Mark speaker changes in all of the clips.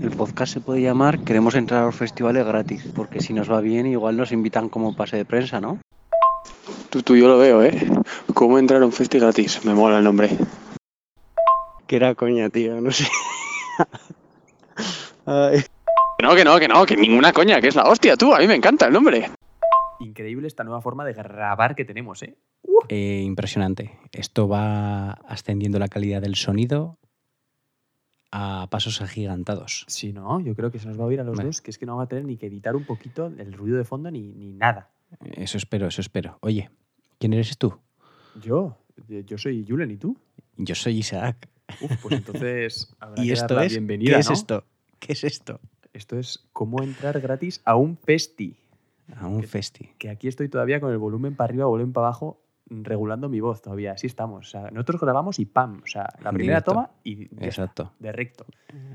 Speaker 1: El podcast se puede llamar Queremos entrar a los festivales gratis, porque si nos va bien igual nos invitan como pase de prensa, ¿no?
Speaker 2: Tú, tú, yo lo veo, ¿eh? ¿Cómo entrar a un festi gratis? Me mola el nombre.
Speaker 1: Que era coña, tío, no sé. Ay.
Speaker 2: Que no, que no, que no, que ninguna coña, que es la hostia, tú. A mí me encanta el nombre.
Speaker 3: Increíble esta nueva forma de grabar que tenemos, ¿eh?
Speaker 4: Eh, impresionante. Esto va ascendiendo la calidad del sonido a pasos agigantados.
Speaker 3: Sí, ¿no? Yo creo que se nos va a oír a los
Speaker 4: Vale.
Speaker 3: dos, que es que no vamos a tener ni que editar un poquito el ruido de fondo ni, ni nada.
Speaker 4: Eso espero, eso espero. Oye, ¿quién eres tú?
Speaker 3: Yo, yo soy Julen, ¿y tú?
Speaker 4: Yo soy Isaac.
Speaker 3: Uf, pues entonces habrá
Speaker 4: ¿Y
Speaker 3: que dar
Speaker 4: esto
Speaker 3: la
Speaker 4: es?
Speaker 3: bienvenida,
Speaker 4: ¿Qué es
Speaker 3: ¿no?
Speaker 4: esto? ¿Qué es esto?
Speaker 3: Esto es cómo entrar gratis a un festi.
Speaker 4: A un
Speaker 3: ¿Qué-
Speaker 4: festi.
Speaker 3: Que aquí estoy todavía con el volumen para arriba, volumen para abajo, regulando mi voz todavía. Así estamos. O sea, nosotros grabamos y pam. O sea, la primera
Speaker 4: directo.
Speaker 3: toma y
Speaker 4: Exacto.
Speaker 3: de recto.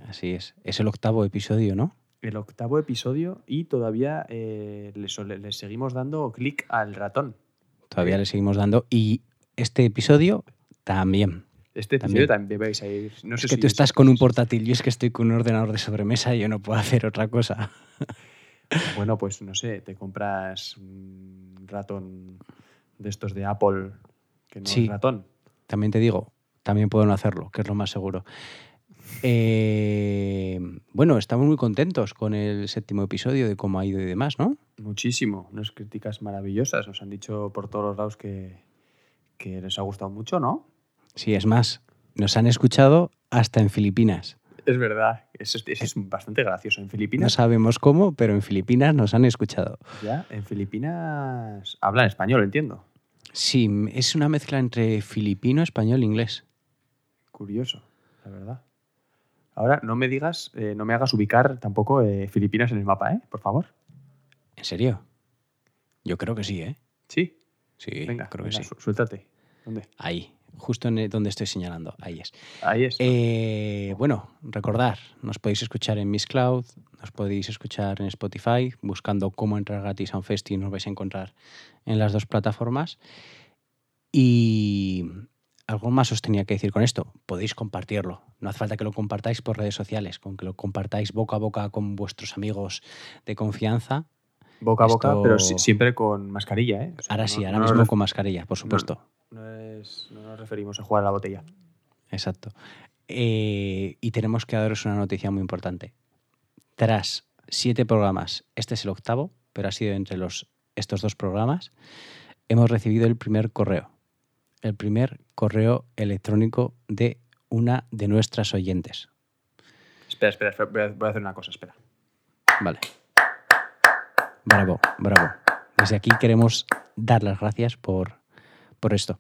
Speaker 4: Así es. Es el octavo episodio, ¿no?
Speaker 3: El octavo episodio y todavía eh, le, seguimos dando clic al ratón.
Speaker 4: Todavía le seguimos dando. Y este episodio también.
Speaker 3: Este episodio también, vais a ir. No sé
Speaker 4: es que
Speaker 3: si
Speaker 4: tú estás con un portátil, yo es que estoy con un ordenador de sobremesa y yo no puedo hacer otra cosa.
Speaker 3: Bueno, pues no sé, te compras un ratón de estos de Apple, que no
Speaker 4: Sí.
Speaker 3: es ratón.
Speaker 4: También te digo, también puedo no hacerlo, que es lo más seguro. Eh, bueno, estamos muy contentos con el séptimo episodio de cómo ha ido y demás, ¿no?
Speaker 3: Muchísimo, unas críticas maravillosas. Nos han dicho por todos los lados que, que les ha gustado mucho, ¿no?
Speaker 4: Sí, es más, nos han escuchado hasta en Filipinas.
Speaker 3: Es verdad, eso, es- eso es bastante gracioso. En
Speaker 4: No
Speaker 3: Filipinas,
Speaker 4: sabemos cómo, pero en Filipinas nos han escuchado.
Speaker 3: ya, en Filipinas hablan español, entiendo.
Speaker 4: Sí, es una mezcla entre filipino, español e inglés.
Speaker 3: Curioso, la verdad. Ahora, no me digas, eh, no me hagas ubicar tampoco eh, Filipinas en el mapa, ¿eh? Por favor.
Speaker 4: ¿En serio? Yo creo que sí, ¿eh?
Speaker 3: Sí,
Speaker 4: Sí,
Speaker 3: venga,
Speaker 4: creo que
Speaker 3: venga,
Speaker 4: sí.
Speaker 3: su- suéltate. ¿Dónde?
Speaker 4: Ahí, justo en donde estoy señalando. Ahí es.
Speaker 3: Ahí es.
Speaker 4: Eh, bueno, recordar, nos podéis escuchar en Miss Cloud, nos podéis escuchar en Spotify, buscando cómo entrar gratis a un festi, nos vais a encontrar en las dos plataformas. Y algo más os tenía que decir con esto, podéis compartirlo. No hace falta que lo compartáis por redes sociales, con que lo compartáis boca a boca con vuestros amigos de confianza.
Speaker 3: Boca a boca, pero si- siempre con mascarilla, ¿eh? O sea,
Speaker 4: Ahora
Speaker 3: no-
Speaker 4: sí, ahora
Speaker 3: no
Speaker 4: mismo con mascarilla, por supuesto.
Speaker 3: No, es- no nos referimos a jugar a la botella.
Speaker 4: Exacto. Eh, y tenemos que daros una noticia muy importante. Tras siete programas, este es el octavo, pero ha sido entre los, estos dos programas, hemos recibido el primer correo. El primer correo electrónico de una de nuestras oyentes.
Speaker 3: Espera, espera, espera, voy a, voy a hacer una cosa, espera.
Speaker 4: Vale. Bravo, bravo. Desde aquí queremos dar las gracias por, por esto.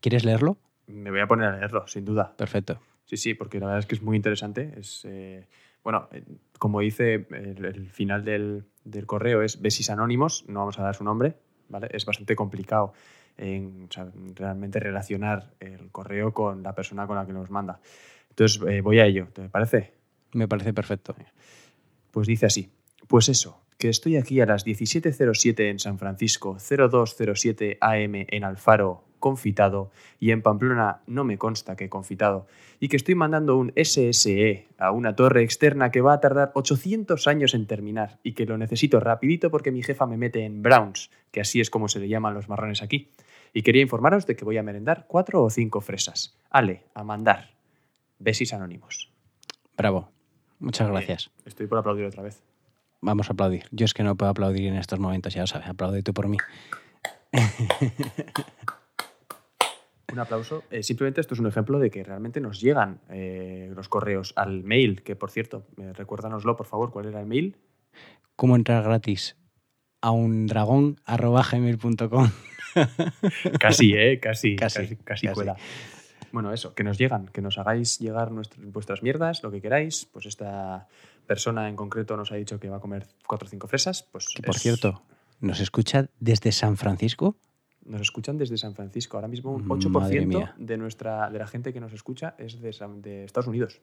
Speaker 4: ¿Quieres leerlo?
Speaker 3: Me voy a poner a leerlo, sin duda.
Speaker 4: Perfecto.
Speaker 3: Sí, sí, porque la verdad es que es muy interesante. Es, eh, bueno, eh, como dice el, el final del, del correo es Besis Anónimos, no vamos a dar su nombre, ¿vale? Es bastante complicado en, o sea, realmente relacionar el correo con la persona con la que nos manda. Entonces, eh, voy a ello, ¿te parece?
Speaker 4: Me parece perfecto.
Speaker 3: Pues dice así, pues eso, que estoy aquí a las 17.07 en San Francisco, 0207 AM en Alfaro, confitado, y en Pamplona no me consta que confitado, y que estoy mandando un SSE a una torre externa que va a tardar 800 años en terminar, y que lo necesito rapidito porque mi jefa me mete en Browns, que así es como se le llaman los marrones aquí. Y quería informaros de que voy a merendar cuatro o cinco fresas. Ale, a mandar. Besis anónimos.
Speaker 4: Bravo. Muchas gracias.
Speaker 3: Estoy por aplaudir otra vez.
Speaker 4: Vamos a aplaudir. Yo es que no puedo aplaudir en estos momentos, ya lo sabes. Aplaude tú por mí.
Speaker 3: Un aplauso. Eh, simplemente esto es un ejemplo de que realmente nos llegan eh, los correos al mail, que por cierto, eh, recuérdanoslo por favor, ¿cuál era el mail?
Speaker 4: ¿Cómo entrar gratis a un dragón arroba gmail.com?
Speaker 3: Casi, ¿eh? Casi,
Speaker 4: Casi,
Speaker 3: casi, casi,
Speaker 4: casi.
Speaker 3: cuela. Bueno, eso, que nos llegan, que nos hagáis llegar nuestras, vuestras mierdas, lo que queráis. Pues esta persona en concreto nos ha dicho que va a comer cuatro o cinco fresas. Pues
Speaker 4: Que por
Speaker 3: es-
Speaker 4: cierto, ¿nos escucha desde San Francisco?
Speaker 3: Nos escuchan desde San Francisco. Ahora mismo un
Speaker 4: Madre
Speaker 3: 8%
Speaker 4: mía.
Speaker 3: de, nuestra, de la gente que nos escucha es de, San- de Estados Unidos.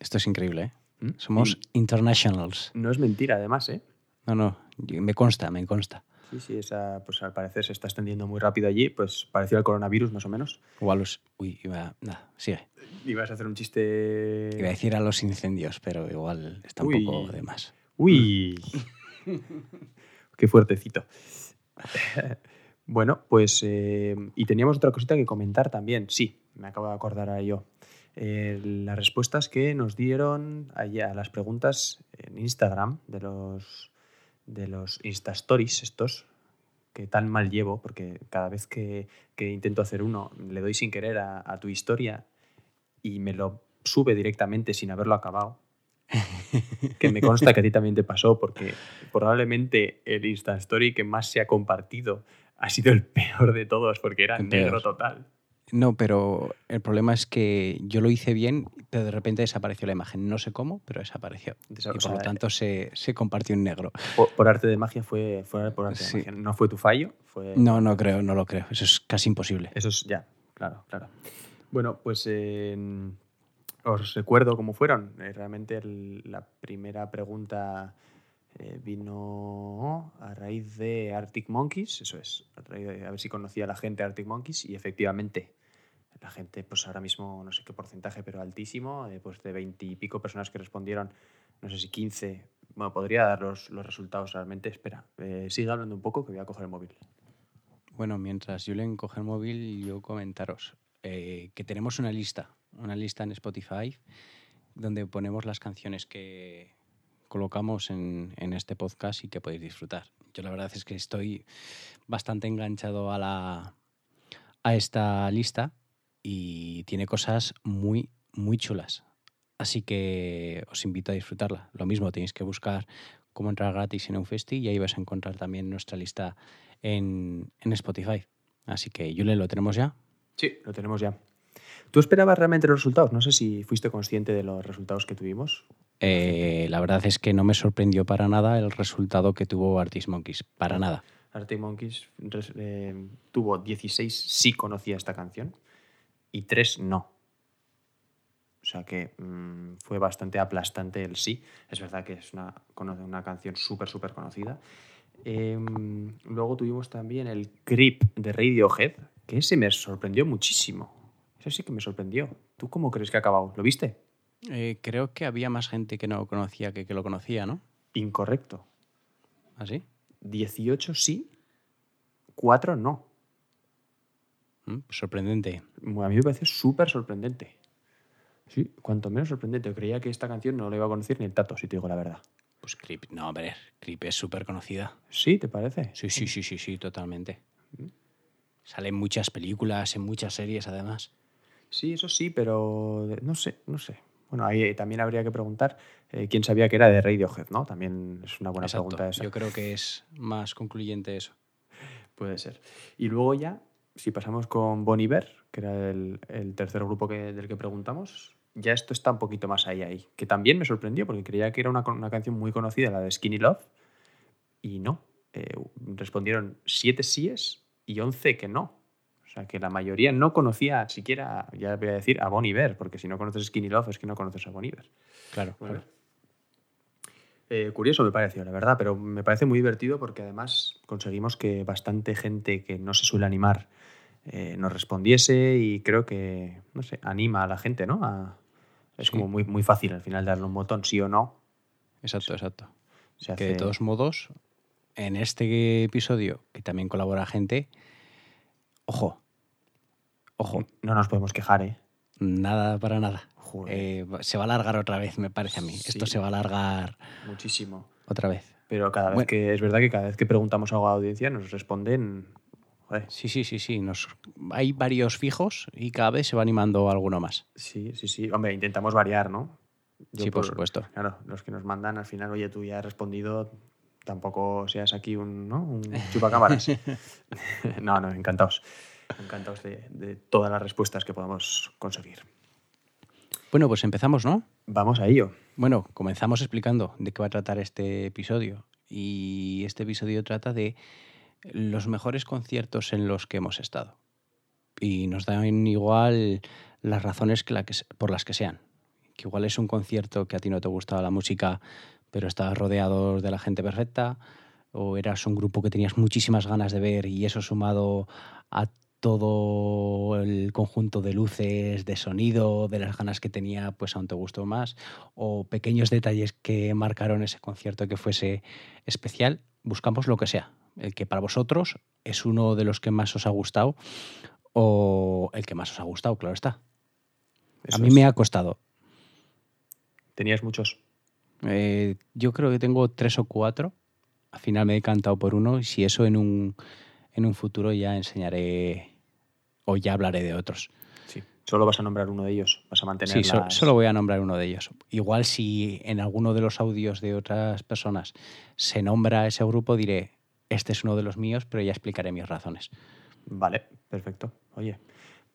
Speaker 4: Esto es increíble, ¿eh?
Speaker 3: ¿Mm?
Speaker 4: Somos
Speaker 3: Y
Speaker 4: internationals.
Speaker 3: no es mentira, además, ¿eh?
Speaker 4: No, no, me consta, me consta.
Speaker 3: Sí, sí, esa, pues al parecer se está extendiendo muy rápido allí, pues parecido al coronavirus más o menos.
Speaker 4: O a los... Uy, iba... Nada, sigue.
Speaker 3: Ibas a hacer un chiste...
Speaker 4: Iba a decir a los incendios, pero igual está un
Speaker 3: Uy.
Speaker 4: poco de más.
Speaker 3: Uy, qué fuertecito. bueno, pues eh, y teníamos otra cosita que comentar también. Sí, me acabo de acordar a yo. Eh, las respuestas que nos dieron allá a las preguntas en Instagram de los de los Insta Stories estos que tan mal llevo porque cada vez que, que intento hacer uno le doy sin querer a, a tu historia y me lo sube directamente sin haberlo acabado que me consta que a ti también te pasó, porque probablemente el Insta Story que más se ha compartido ha sido el peor de todos, porque era
Speaker 4: El
Speaker 3: negro
Speaker 4: peor.
Speaker 3: total.
Speaker 4: No, pero el problema es que yo lo hice bien, pero de repente desapareció la imagen. No sé cómo, pero desapareció.
Speaker 3: Desa-
Speaker 4: y por lo tanto se, se compartió en negro.
Speaker 3: Por, por arte de magia fue, fue por arte
Speaker 4: Sí.
Speaker 3: de magia. No fue tu fallo, fue...
Speaker 4: No, no creo, no lo creo. Eso es casi imposible.
Speaker 3: Eso es ya, claro, claro. Bueno, pues eh, os recuerdo cómo fueron. Eh, realmente el- la primera pregunta eh, vino a raíz de Arctic Monkeys, eso es, a, raíz de- a ver si conocía a la gente de Arctic Monkeys y efectivamente la gente, pues ahora mismo no sé qué porcentaje, pero altísimo, eh, pues de 20 y pico personas que respondieron, no sé si 15, bueno, podría dar los, resultados realmente. Espera, eh, sigue hablando un poco que voy a coger el móvil.
Speaker 4: Bueno, mientras Julen coge el móvil, yo comentaros eh, que tenemos una lista, una lista en Spotify donde ponemos las canciones que colocamos en, en este podcast y que podéis disfrutar. Yo la verdad es que estoy bastante enganchado a, la, a esta lista y tiene cosas muy, muy chulas. Así que os invito a disfrutarla. Lo mismo, tenéis que buscar cómo entrar gratis en un festi y ahí vais a encontrar también nuestra lista en, en Spotify. Así que, Julen, ¿lo tenemos ya?
Speaker 3: Sí, lo tenemos ya. ¿Tú esperabas realmente los resultados? No sé si fuiste consciente de los resultados que tuvimos.
Speaker 4: Eh, la verdad es que no me sorprendió para nada el resultado que tuvo Artis Monkeys. Para nada.
Speaker 3: Arctic Monkeys eh, tuvo 16 sí conocía esta canción y 3 no. O sea que mm, fue bastante aplastante el sí. Es verdad que es una, una canción súper, súper conocida. Em, luego tuvimos también el Creep de Radiohead, que ese me sorprendió muchísimo. Eso sí que me sorprendió. ¿Tú cómo crees que ha acabado? ¿Lo viste?
Speaker 4: Eh, creo que había más gente que no lo conocía que que lo conocía, ¿no?
Speaker 3: Incorrecto.
Speaker 4: ¿Así?
Speaker 3: 18 sí, 4 no.
Speaker 4: Mm, sorprendente.
Speaker 3: A mí me parece súper sorprendente. Sí, cuanto menos sorprendente. Creía que esta canción no la iba a conocer ni el tato, si te digo la verdad.
Speaker 4: Pues Creep, no, hombre, Creep es súper conocida.
Speaker 3: ¿Sí? ¿Te parece?
Speaker 4: Sí, sí, sí, sí, sí, totalmente. Sale en muchas películas, en muchas series, además.
Speaker 3: Sí, eso sí, pero no sé, no sé. Bueno, ahí eh, también habría que preguntar eh, quién sabía que era de Radiohead, ¿no? También es una buena
Speaker 4: Exacto.
Speaker 3: pregunta esa.
Speaker 4: Yo creo que es más concluyente eso.
Speaker 3: Puede ser. Y luego ya, si pasamos con Bon Iver, que era el, el tercer grupo que, del que preguntamos, ya esto está un poquito más ahí, ahí. Que también me sorprendió porque creía que era una, una canción muy conocida, la de Skinny Love, y no. Eh, respondieron siete síes y 11 que no. O sea, que la mayoría no conocía siquiera, ya voy a decir, a Bon Iver, porque si no conoces Skinny Love es que no conoces a Bon Iver.
Speaker 4: Claro,
Speaker 3: Bueno.
Speaker 4: claro.
Speaker 3: Eh, curioso me pareció, la verdad, pero me parece muy divertido porque además conseguimos que bastante gente que no se suele animar eh, nos respondiese y creo que, no sé, anima a la gente, ¿no? A- es
Speaker 4: Sí.
Speaker 3: como muy, muy fácil al final darle un botón, sí o no.
Speaker 4: Exacto, exacto. Que de todos modos, en este episodio, que también colabora gente, ojo, ojo,
Speaker 3: No nos podemos quejar, ¿eh?
Speaker 4: nada para nada. Eh, se va a alargar otra vez, me parece a mí. Esto se va a alargar
Speaker 3: Muchísimo.
Speaker 4: otra vez.
Speaker 3: Pero cada vez
Speaker 4: Bueno.
Speaker 3: que, es verdad que cada vez que preguntamos algo a la audiencia nos responden, joder,
Speaker 4: Sí, sí, sí, sí. Nos, hay varios fijos y cada vez se va animando alguno más.
Speaker 3: sí, sí, sí. Hombre, intentamos variar, ¿no? Yo
Speaker 4: Sí, por supuesto.
Speaker 3: Claro, los que nos mandan al final, oye, tú ya has respondido, tampoco seas aquí un, ¿no? un chupacámaras. no, no, encantados. Encantados de, de todas las respuestas que podamos conseguir.
Speaker 4: Bueno, pues empezamos, ¿no?
Speaker 3: Vamos a ello.
Speaker 4: Bueno, comenzamos explicando de qué va a tratar este episodio. Y este episodio trata de los mejores conciertos en los que hemos estado. Y nos dan igual las razones que por las que sean. Que igual es un concierto que a ti no te gustaba la música, pero estabas rodeado de la gente perfecta. o eras un grupo que tenías muchísimas ganas de ver y eso sumado a todo el conjunto de luces, de sonido, de las ganas que tenía, pues aún te gustó más, o pequeños detalles que marcaron ese concierto que fuese especial, buscamos lo que sea, el que para vosotros es uno de los que más os ha gustado o el que más os ha gustado, claro está.
Speaker 3: Eso
Speaker 4: a mí
Speaker 3: es.
Speaker 4: me ha costado.
Speaker 3: Tenías muchos.
Speaker 4: Eh, yo creo que tengo tres o cuatro. Al final me he decantado por uno y si eso en un, en un futuro ya enseñaré o ya hablaré de otros.
Speaker 3: Sí. Solo vas a nombrar uno de ellos. Vas a mantener
Speaker 4: Sí,
Speaker 3: las-
Speaker 4: solo voy a nombrar uno de ellos. Igual si en alguno de los audios de otras personas se nombra ese grupo, diré, este es uno de los míos, pero ya explicaré mis razones.
Speaker 3: Vale, perfecto. Oye,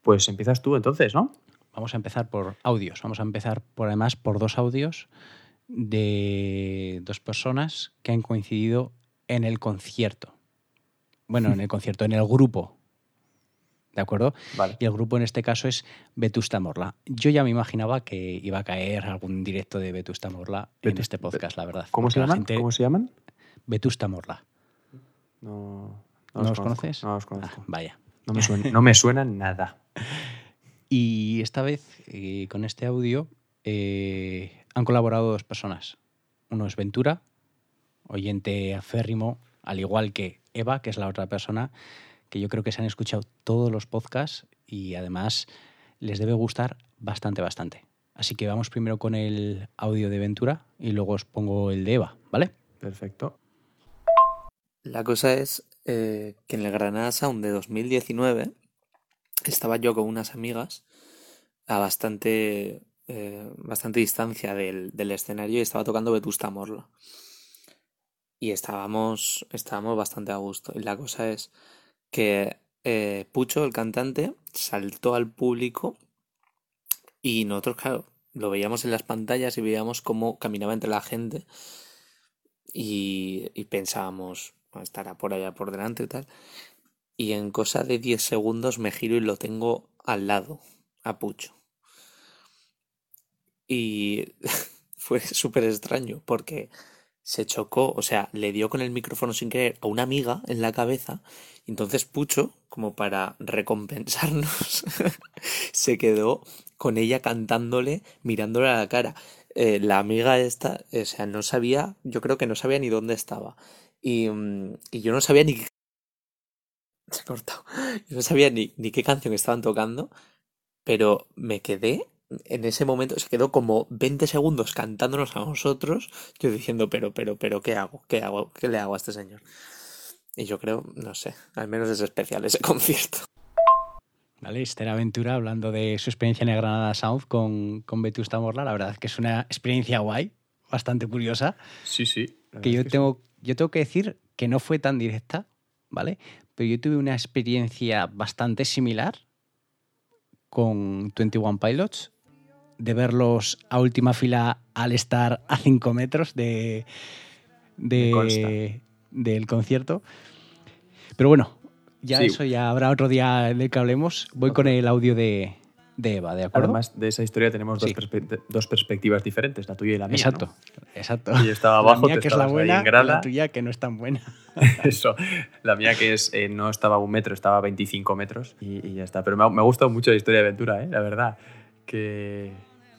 Speaker 3: pues empiezas tú entonces, ¿no?
Speaker 4: Vamos a empezar por audios. Vamos a empezar por además por dos audios de dos personas que han coincidido en el concierto. Bueno, en el concierto, en el grupo. ¿De acuerdo?
Speaker 3: Vale.
Speaker 4: Y el grupo en este caso es Vetusta Morla. Yo ya me imaginaba que iba a caer algún directo de Vetusta Morla en este podcast, la verdad.
Speaker 3: ¿Cómo
Speaker 4: Porque
Speaker 3: se
Speaker 4: la
Speaker 3: llaman?
Speaker 4: gente-
Speaker 3: ¿Cómo se llaman?
Speaker 4: Vetusta Morla.
Speaker 3: No,
Speaker 4: ¿No,
Speaker 3: los
Speaker 4: conoces?
Speaker 3: No los
Speaker 4: Ah,
Speaker 3: conozco.
Speaker 4: vaya.
Speaker 3: No, me suena, no me suena nada.
Speaker 4: Y esta vez, eh, con este audio, eh, han colaborado dos personas. Uno es Ventura, oyente aférrimo, al igual que Eva, que es la otra persona, que yo creo que se han escuchado todos los podcasts y además les debe gustar bastante, bastante. Así que vamos primero con el audio de Ventura y luego os pongo el de Eva, ¿vale?
Speaker 3: Perfecto.
Speaker 5: La cosa es eh, que en el Granada Sound de 2019 estaba yo con unas amigas a bastante, eh, bastante distancia del, del escenario y estaba tocando Vetusta Morla. Y estábamos, estábamos bastante a gusto. Y la cosa es que eh, Pucho, el cantante, saltó al público y nosotros, claro, lo veíamos en las pantallas y veíamos cómo caminaba entre la gente y, y pensábamos, "Bueno, estará por allá por delante y tal. Y en cosa de 10 segundos me giro y lo tengo al lado, a Pucho. Y fue súper extraño porque se chocó, o sea, le dio con el micrófono sin querer a una amiga en la cabeza. Entonces Pucho, como para recompensarnos, se quedó con ella cantándole, mirándole a la cara. Eh, la amiga esta, o sea, no sabía, yo creo que no sabía ni dónde estaba. Y, mm, y yo no sabía ni qué... Se ha cortado. Yo no sabía ni, ni qué canción estaban tocando, pero me quedé en ese momento, se quedó como 20 segundos cantándonos a nosotros, yo diciendo, pero, pero, pero, ¿qué hago? ¿Qué hago? ¿Qué le hago a este señor? Y yo creo, no sé, al menos es especial ese concierto.
Speaker 4: ¿Vale? Esther Aventura hablando de su experiencia en el Granada Sound con, con Vetusta Morla. La verdad es que es una experiencia guay, bastante curiosa.
Speaker 3: Sí, sí.
Speaker 4: que yo tengo, yo tengo que decir que no fue tan directa, ¿vale? Pero yo tuve una experiencia bastante similar con 21 Pilots, de verlos a última fila al estar a 5 metros de, del concierto. Pero bueno, ya
Speaker 3: Sí.
Speaker 4: eso ya habrá otro día del que hablemos. Voy con el audio de, de Eva, ¿de acuerdo?
Speaker 3: Además de esa historia tenemos dos,
Speaker 4: Sí.
Speaker 3: perspe- dos perspectivas diferentes, la tuya y la mía.
Speaker 4: exacto,
Speaker 3: ¿no?
Speaker 4: exacto.
Speaker 3: Y estaba abajo,
Speaker 4: la mía que es la buena,
Speaker 3: en
Speaker 4: y
Speaker 3: grada.
Speaker 4: la tuya que no es tan buena.
Speaker 3: Eso. La mía que es eh, no estaba a un metro, estaba a 25 metros y, y ya está. Pero me ha, me ha gustado mucho la historia de aventura, ¿eh? la verdad. Que,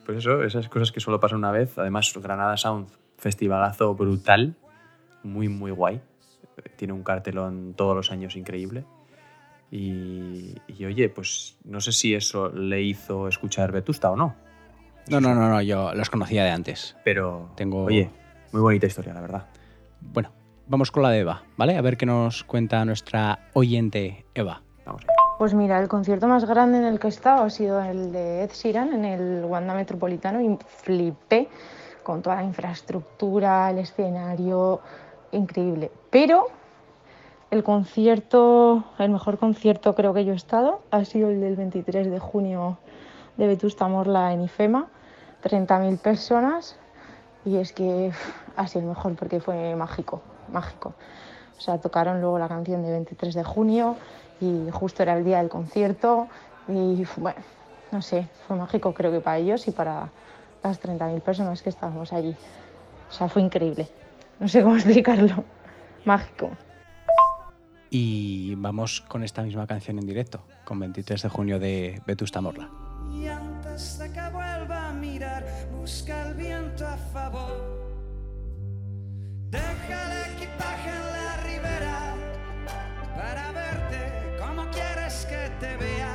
Speaker 3: pues eso, esas cosas que solo pasan una vez. Además, Granada Sound, festivalazo brutal, muy, muy guay. Tiene un cartelón todos los años increíble. Y, y, oye, pues no sé si eso le hizo escuchar Vetusta o no.
Speaker 4: No, no, no, no, yo los conocía de antes.
Speaker 3: Pero,
Speaker 4: Tengo-
Speaker 3: oye, muy bonita historia, la verdad.
Speaker 4: Bueno, vamos con la de Eva, ¿vale? A ver qué nos cuenta nuestra oyente Eva.
Speaker 3: Vamos allá.
Speaker 6: Pues mira, el concierto más grande en el que he estado ha sido el de Ed Sheeran en el Wanda Metropolitano y flipé con toda la infraestructura, el escenario, increíble. Pero el concierto, el mejor concierto creo que yo he estado ha sido el del 23 de junio de Vetusta Morla en IFEMA, 30.000 personas y es que ha sido el mejor porque fue mágico, mágico. O sea, tocaron luego la canción de 23 de junio y justo era el día del concierto y bueno, no sé, fue mágico creo que para ellos y para las 30.000 personas que estábamos allí. O sea, fue increíble. No sé cómo explicarlo. mágico.
Speaker 4: Y vamos con esta misma canción en directo, con 23 de junio de Vetusta Morla.
Speaker 7: Y antes de que vuelva a mirar, busca el viento a favor. Deja el equipaje en la ribera para verte como quieres que te vea.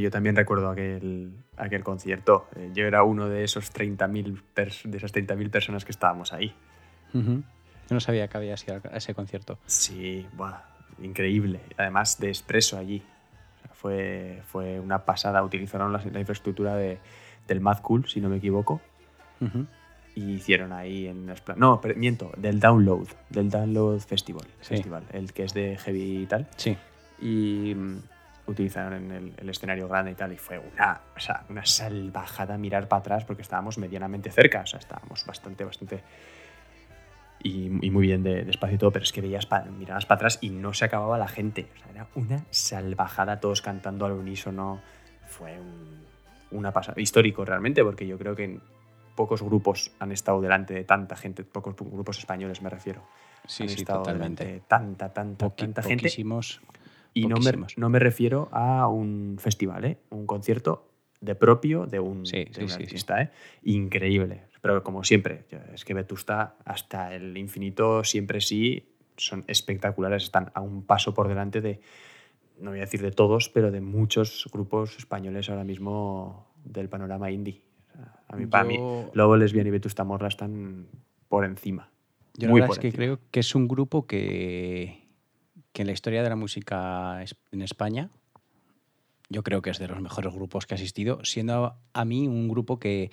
Speaker 7: Yo
Speaker 3: también recuerdo aquel, aquel concierto. Eh, Yo era uno de esos 30.000 pers- de esas 30.000 personas que estábamos ahí.
Speaker 4: Yo no sabía que había sido a ese concierto.
Speaker 3: Sí, buah, increíble. Además de expreso allí. O sea, fue, fue una pasada. Utilizaron la, la infraestructura de, del Mad Cool, si no me equivoco. Y hicieron ahí en... espla- No, pero miento, del Download. Del Download Festival.
Speaker 4: Sí.
Speaker 3: Festival el que es de heavy y tal.
Speaker 4: Sí.
Speaker 3: y utilizaron el, el escenario grande y tal y fue una, o sea, una salvajada mirar para atrás porque estábamos medianamente cerca, o sea, estábamos bastante, bastante y, y muy bien de, de espacio y todo, pero es que veías, pa- mirabas para atrás y no se acababa la gente, o sea, era una salvajada todos cantando al unísono, fue un- una pasada, histórico realmente, porque yo creo que pocos grupos han estado delante de tanta gente, pocos grupos españoles me refiero.
Speaker 4: Sí,
Speaker 3: han
Speaker 4: sí,
Speaker 3: estado
Speaker 4: totalmente.
Speaker 3: delante de tanta, tanta,
Speaker 4: Poqui-
Speaker 3: tanta gente.
Speaker 4: poquísimos.
Speaker 3: Y no me, no me refiero a un festival, ¿eh? un concierto de propio de un,
Speaker 4: Sí,
Speaker 3: de
Speaker 4: sí,
Speaker 3: un
Speaker 4: sí, sí.
Speaker 3: artista. ¿eh? Increíble. Pero como siempre, es que Vetusta hasta el infinito siempre sí son espectaculares, están a un paso por delante de, no voy a decir de todos, pero de muchos grupos españoles ahora mismo del panorama indie. A mí, para mí,
Speaker 4: Yo-
Speaker 3: Lobo Lesbian y Vetusta Morla están por encima.
Speaker 4: Yo la
Speaker 3: Muy
Speaker 4: verdad es que creo que es un grupo que, que en la historia de la música en España, yo creo que es de los mejores grupos que ha asistido, siendo a mí un grupo que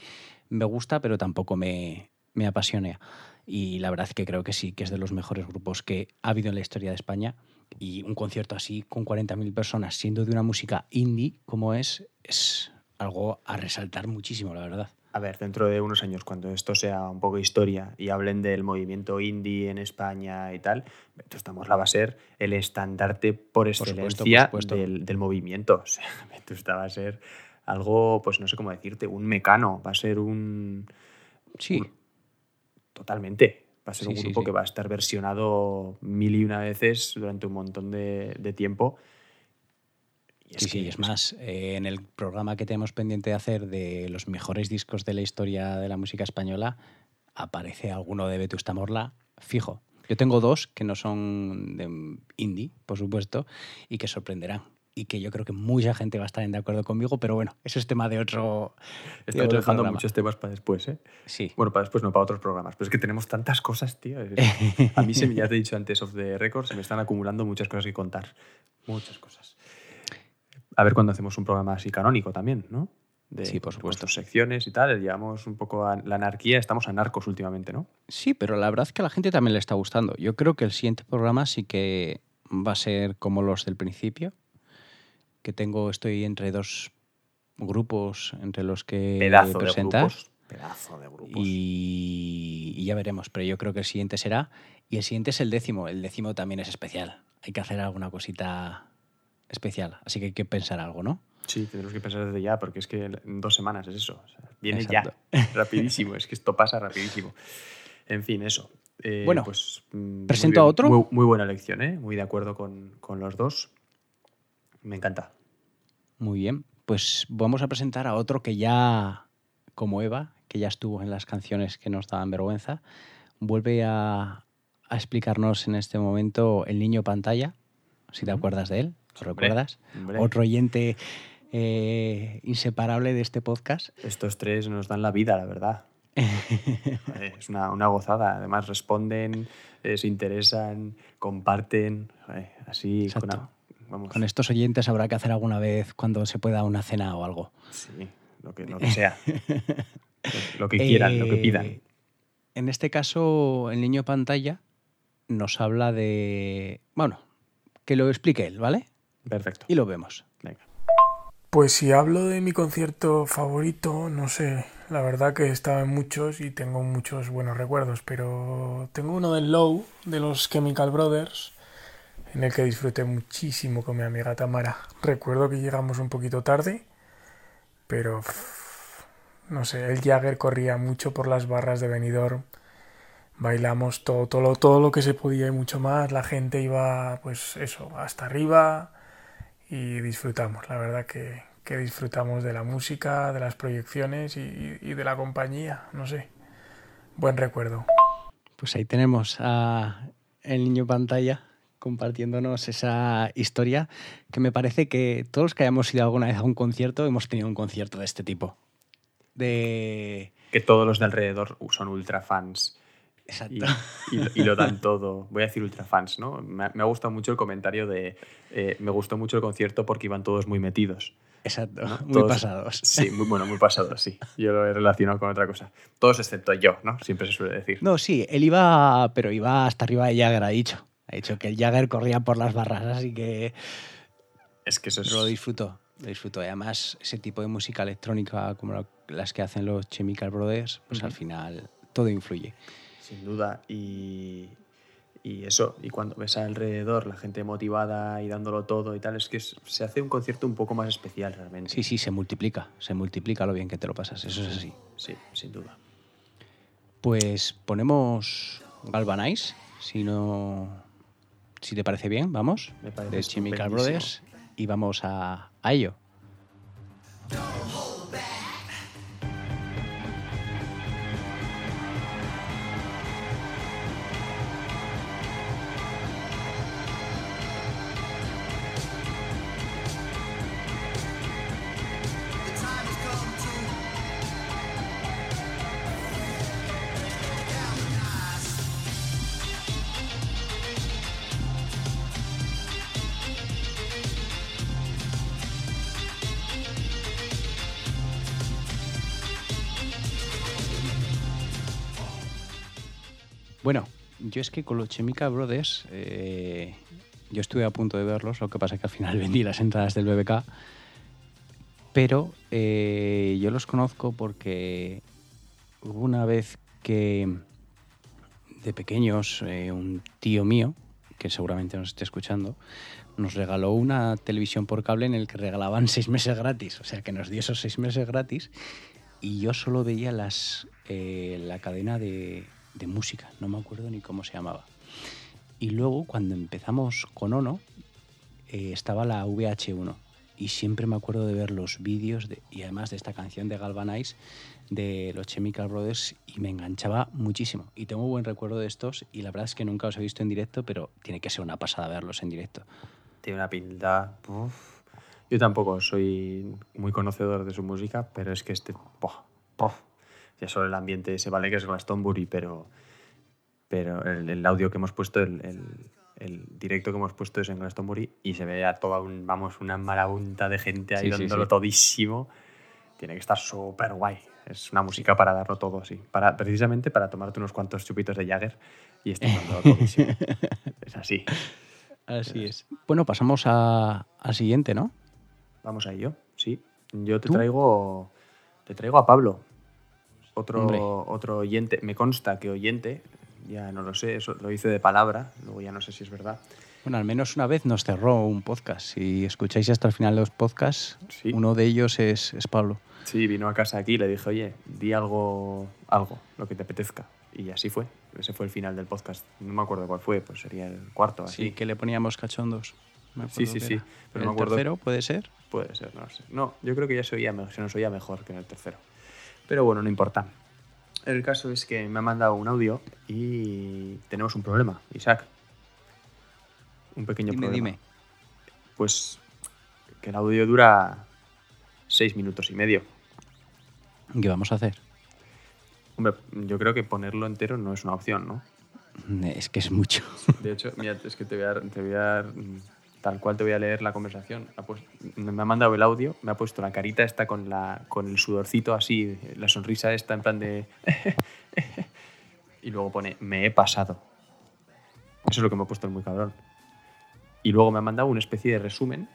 Speaker 4: me gusta, pero tampoco me, me apasiona. Y la verdad es que creo que sí, que es de los mejores grupos que ha habido en la historia de España. Y un concierto así, con 40.000 personas, siendo de una música indie como es, es algo a resaltar muchísimo, la verdad.
Speaker 3: A ver, dentro de unos años, cuando esto sea un poco historia y hablen del movimiento indie en España y tal, Vetusta va a ser el estandarte por
Speaker 4: supuesto, por
Speaker 3: excelencia
Speaker 4: supuesto.
Speaker 3: Del, del movimiento. O sea, Vetusta va a ser algo, pues no sé cómo decirte, un mecano, va a ser un...
Speaker 4: Sí,
Speaker 3: un- totalmente. Va a ser
Speaker 4: Sí,
Speaker 3: un
Speaker 4: sí,
Speaker 3: grupo
Speaker 4: sí.
Speaker 3: que va a estar versionado mil y una veces durante un montón de, de tiempo. Y
Speaker 4: Sí, sí,
Speaker 3: que-
Speaker 4: es más, eh, en el programa que tenemos pendiente de hacer de los mejores discos de la historia de la música española, aparece alguno de Vetusta Morla fijo. Yo tengo dos que no son de indie, por supuesto, y que sorprenderán. Y que yo creo que mucha gente va a estar en de acuerdo conmigo, pero bueno, eso es tema de otro. de
Speaker 3: Estamos
Speaker 4: otro
Speaker 3: dejando
Speaker 4: programa.
Speaker 3: muchos temas para después, ¿eh?
Speaker 4: Sí.
Speaker 3: Bueno, para después no, para otros programas. Pero es que tenemos tantas cosas, tío. A mí, se, me- ya te he dicho antes, off the record, se me están acumulando muchas cosas que contar. Muchas cosas. A ver cuando hacemos un programa así canónico también, ¿no? De,
Speaker 4: Sí, por supuesto.
Speaker 3: secciones y tal. Llevamos un poco a la anarquía. Estamos anarcos últimamente, ¿no?
Speaker 4: Sí, pero la verdad es que a la gente también le está gustando. Yo creo que el siguiente programa sí que va a ser como los del principio, que tengo, estoy entre dos grupos entre los que
Speaker 3: Pedazo de
Speaker 4: presentar
Speaker 3: grupos. Pedazo de grupos.
Speaker 4: y, y ya veremos, pero yo creo que el siguiente será y el siguiente es el décimo. El décimo también es especial. Hay que hacer alguna cosita especial, así que hay que pensar algo, ¿no?
Speaker 3: Sí, tenemos que pensar desde ya, porque es que en dos semanas es eso. O sea, viene
Speaker 4: Exacto.
Speaker 3: ya. Rapidísimo. Es que esto pasa rapidísimo. En fin, eso. Eh,
Speaker 4: Bueno,
Speaker 3: pues, mm,
Speaker 4: ¿presento a otro?
Speaker 3: Muy, muy buena elección, ¿eh? Muy de acuerdo con, con los dos. Me encanta.
Speaker 4: Muy bien, pues vamos a presentar a otro que ya, como Eva, que ya estuvo en las canciones que nos daban vergüenza, vuelve a, a explicarnos en este momento El Niño Pantalla, si te acuerdas de él, ¿lo
Speaker 3: Hombre,
Speaker 4: recuerdas?
Speaker 3: hombre.
Speaker 4: Otro oyente eh, inseparable de este podcast.
Speaker 3: Estos tres nos dan la vida, la verdad. Es una, una gozada. Además, responden, eh, se interesan, comparten. Joder, así, con, vamos.
Speaker 4: Con estos oyentes habrá que hacer alguna vez cuando se pueda una cena o algo.
Speaker 3: Sí, lo que, lo que sea. lo, lo que quieran, lo que pidan.
Speaker 4: Eh, En este caso, el niño pantalla nos habla de... Bueno, que lo explique él, ¿vale?
Speaker 3: Perfecto.
Speaker 4: Y lo vemos.
Speaker 3: Venga.
Speaker 8: Pues si hablo de mi concierto favorito, no sé, la verdad que he estado en muchos y tengo muchos buenos recuerdos, pero tengo uno del Low, de los Chemical Brothers, en el que disfruté muchísimo con mi amiga Tamara. Recuerdo que llegamos un poquito tarde, pero no sé, el Jagger corría mucho por las barras de Benidorm. Bailamos todo, todo, lo- todo lo que se podía y mucho más. La gente iba, pues eso, hasta arriba y disfrutamos. La verdad que, que disfrutamos de la música, de las proyecciones y, y- y de la compañía. No sé, buen recuerdo.
Speaker 4: Pues ahí tenemos a el niño pantalla compartiéndonos esa historia que me parece que todos los que hayamos ido alguna vez a un concierto hemos tenido un concierto de este tipo. De...
Speaker 3: Que todos los de alrededor son ultra fans.
Speaker 4: Exacto.
Speaker 3: Y, y lo- y lo dan todo. Voy a decir ultra fans, ¿no? Me, ha- me ha gustado mucho el comentario de. eh, me gustó mucho el concierto porque iban todos muy metidos.
Speaker 4: Exacto.
Speaker 3: ¿no?
Speaker 4: Muy
Speaker 3: Todos-
Speaker 4: pasados.
Speaker 3: Sí, muy, bueno, muy pasados, sí. Yo lo he relacionado con otra cosa. Todos excepto yo, ¿no? Siempre se suele decir.
Speaker 4: No, sí, él iba, pero iba hasta arriba de Jagger, ha dicho. Ha dicho que el Jagger corría por las barras, así que
Speaker 3: Es que eso es.
Speaker 4: lo disfruto. Lo disfruto. Y además, ese tipo de música electrónica como la- las que hacen los Chemical Brothers, pues al final todo influye.
Speaker 3: Sin duda. Y, y eso, y cuando ves alrededor la gente motivada y dándolo todo y tal, es que es- se hace un concierto un poco más especial realmente.
Speaker 4: Sí, sí, se multiplica. Se multiplica lo bien que te lo pasas. Eso es así.
Speaker 3: Sí, sin duda.
Speaker 4: Pues ponemos Galvanize, si no. Si te parece bien, vamos.
Speaker 3: Me parece
Speaker 4: de Chemical. Brothers. Y vamos a, a ello. Yo es que con los Chemical Brothers, eh, yo estuve a punto de verlos, lo que pasa es que al final vendí las entradas del BBK, pero eh, yo los conozco porque una vez que de pequeños eh, un tío mío, que seguramente nos esté escuchando, nos regaló una televisión por cable en el que regalaban seis meses gratis, o sea que nos dio esos seis meses gratis y yo solo veía las, la cadena de, de música, no me acuerdo ni cómo se llamaba. Y luego cuando empezamos con Ono, eh, estaba la VH1 y siempre me acuerdo de ver los vídeos de- y además de esta canción de Galvanize de los Chemical Brothers y me enganchaba muchísimo. Y tengo buen recuerdo de estos y la verdad es que nunca los he visto en directo, pero tiene que ser una pasada verlos en directo.
Speaker 3: Tiene una pinta. uf. Yo tampoco soy muy conocedor de su música, pero es que este. ¡buah! Ya solo el ambiente se vale que es Glastonbury, pero. Pero el, el audio que hemos puesto, el, el- el directo que hemos puesto es en Glastonbury y se ve a toda un, vamos, una marabunta de gente ahí
Speaker 4: Sí,
Speaker 3: dándolo
Speaker 4: sí.
Speaker 3: todísimo. Tiene que estar súper guay. Es una música para darlo todo, sí. Para, precisamente para tomarte unos cuantos chupitos de Jagger y estar dándolo todísimo. es así.
Speaker 4: Así es. Bueno, pasamos a- al siguiente, ¿no?
Speaker 3: Vamos a ello, sí. Yo te
Speaker 4: ¿Tú?
Speaker 3: traigo te traigo a Pablo, otro,
Speaker 4: Hombre.
Speaker 3: otro oyente. Me consta que oyente, ya no lo sé, eso lo hice de palabra, luego ya no sé si es verdad.
Speaker 4: Bueno, al menos una vez nos cerró un podcast. Si escucháis hasta el final los podcasts,
Speaker 3: Sí.
Speaker 4: uno de ellos es, es Pablo.
Speaker 3: Sí, vino a casa aquí y le dije, oye, di algo, algo, lo que te apetezca. Y así fue. Ese fue el final del podcast. No me acuerdo cuál fue, pues sería el cuarto, así.
Speaker 4: Sí, que le poníamos cachondos. Me
Speaker 3: Sí, sí, sí. Pero
Speaker 4: ¿El
Speaker 3: me acuerdo-
Speaker 4: tercero puede ser?
Speaker 3: Puede ser, no lo sé. No, yo creo que ya se, oía, se nos oía mejor que en el tercero. Pero bueno, no importa. El caso es que me ha mandado un audio y tenemos un problema, Isaac. Un pequeño
Speaker 4: Dime,
Speaker 3: problema.
Speaker 4: dime.
Speaker 3: Pues que el audio dura seis minutos y medio.
Speaker 4: ¿Qué vamos a hacer?
Speaker 3: Hombre, yo creo que ponerlo entero no es una opción, ¿no?
Speaker 4: Es que es mucho.
Speaker 3: De hecho, mira, es que te voy a, te voy a tal cual te voy a leer la conversación. Me ha mandado el audio, me ha puesto la carita esta con, la, con el sudorcito así, la sonrisa esta en plan de... y luego pone, me he pasado. Eso es lo que me ha puesto el muy cabrón. Y luego me ha mandado una especie de resumen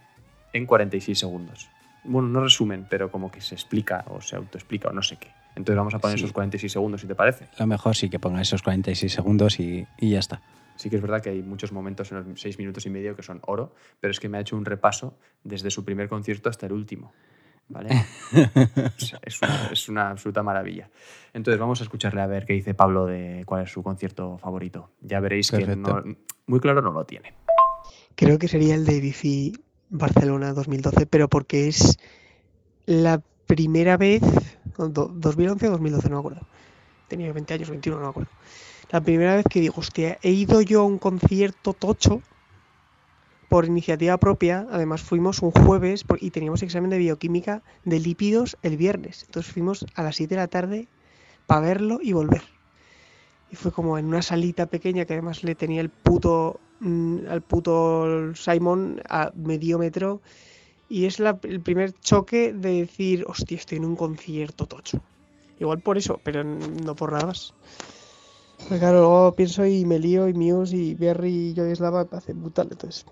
Speaker 3: en 46 segundos. bueno, no resumen, pero como que se explica o se autoexplica o no sé qué. Entonces vamos a poner
Speaker 4: Sí.
Speaker 3: esos 46 segundos, si te parece.
Speaker 4: Lo mejor sí que pongan esos 46 segundos y, y ya está.
Speaker 3: Sí que es verdad que hay muchos momentos en los seis minutos y medio que son oro, pero es que me ha hecho un repaso desde su primer concierto hasta el último. ¿Vale? es, una, es una absoluta maravilla. Entonces vamos a escucharle a ver qué dice Pablo de cuál es su concierto favorito. Ya veréis que no- muy claro no lo tiene.
Speaker 9: Creo que sería el de Bifi Barcelona 2012, pero porque es la primera vez, o do- 2011 o 2012, no me acuerdo. Tenía 20 años, 21, no me acuerdo. La primera vez que digo, hostia, he ido yo a un concierto tocho por iniciativa propia. Además, fuimos un jueves y teníamos examen de bioquímica de lípidos el viernes. Entonces fuimos a las 7 de la tarde para verlo y volver. Y fue como en una salita pequeña que además le tenía el puto mm, al puto Simon a medio metro. Y es la- el primer choque de decir, hostia, estoy en un concierto tocho. Igual por eso, pero no por nada más. Porque claro, luego pienso y me lío y Muse y Berry y Joy Slava me parece brutal. Entonces,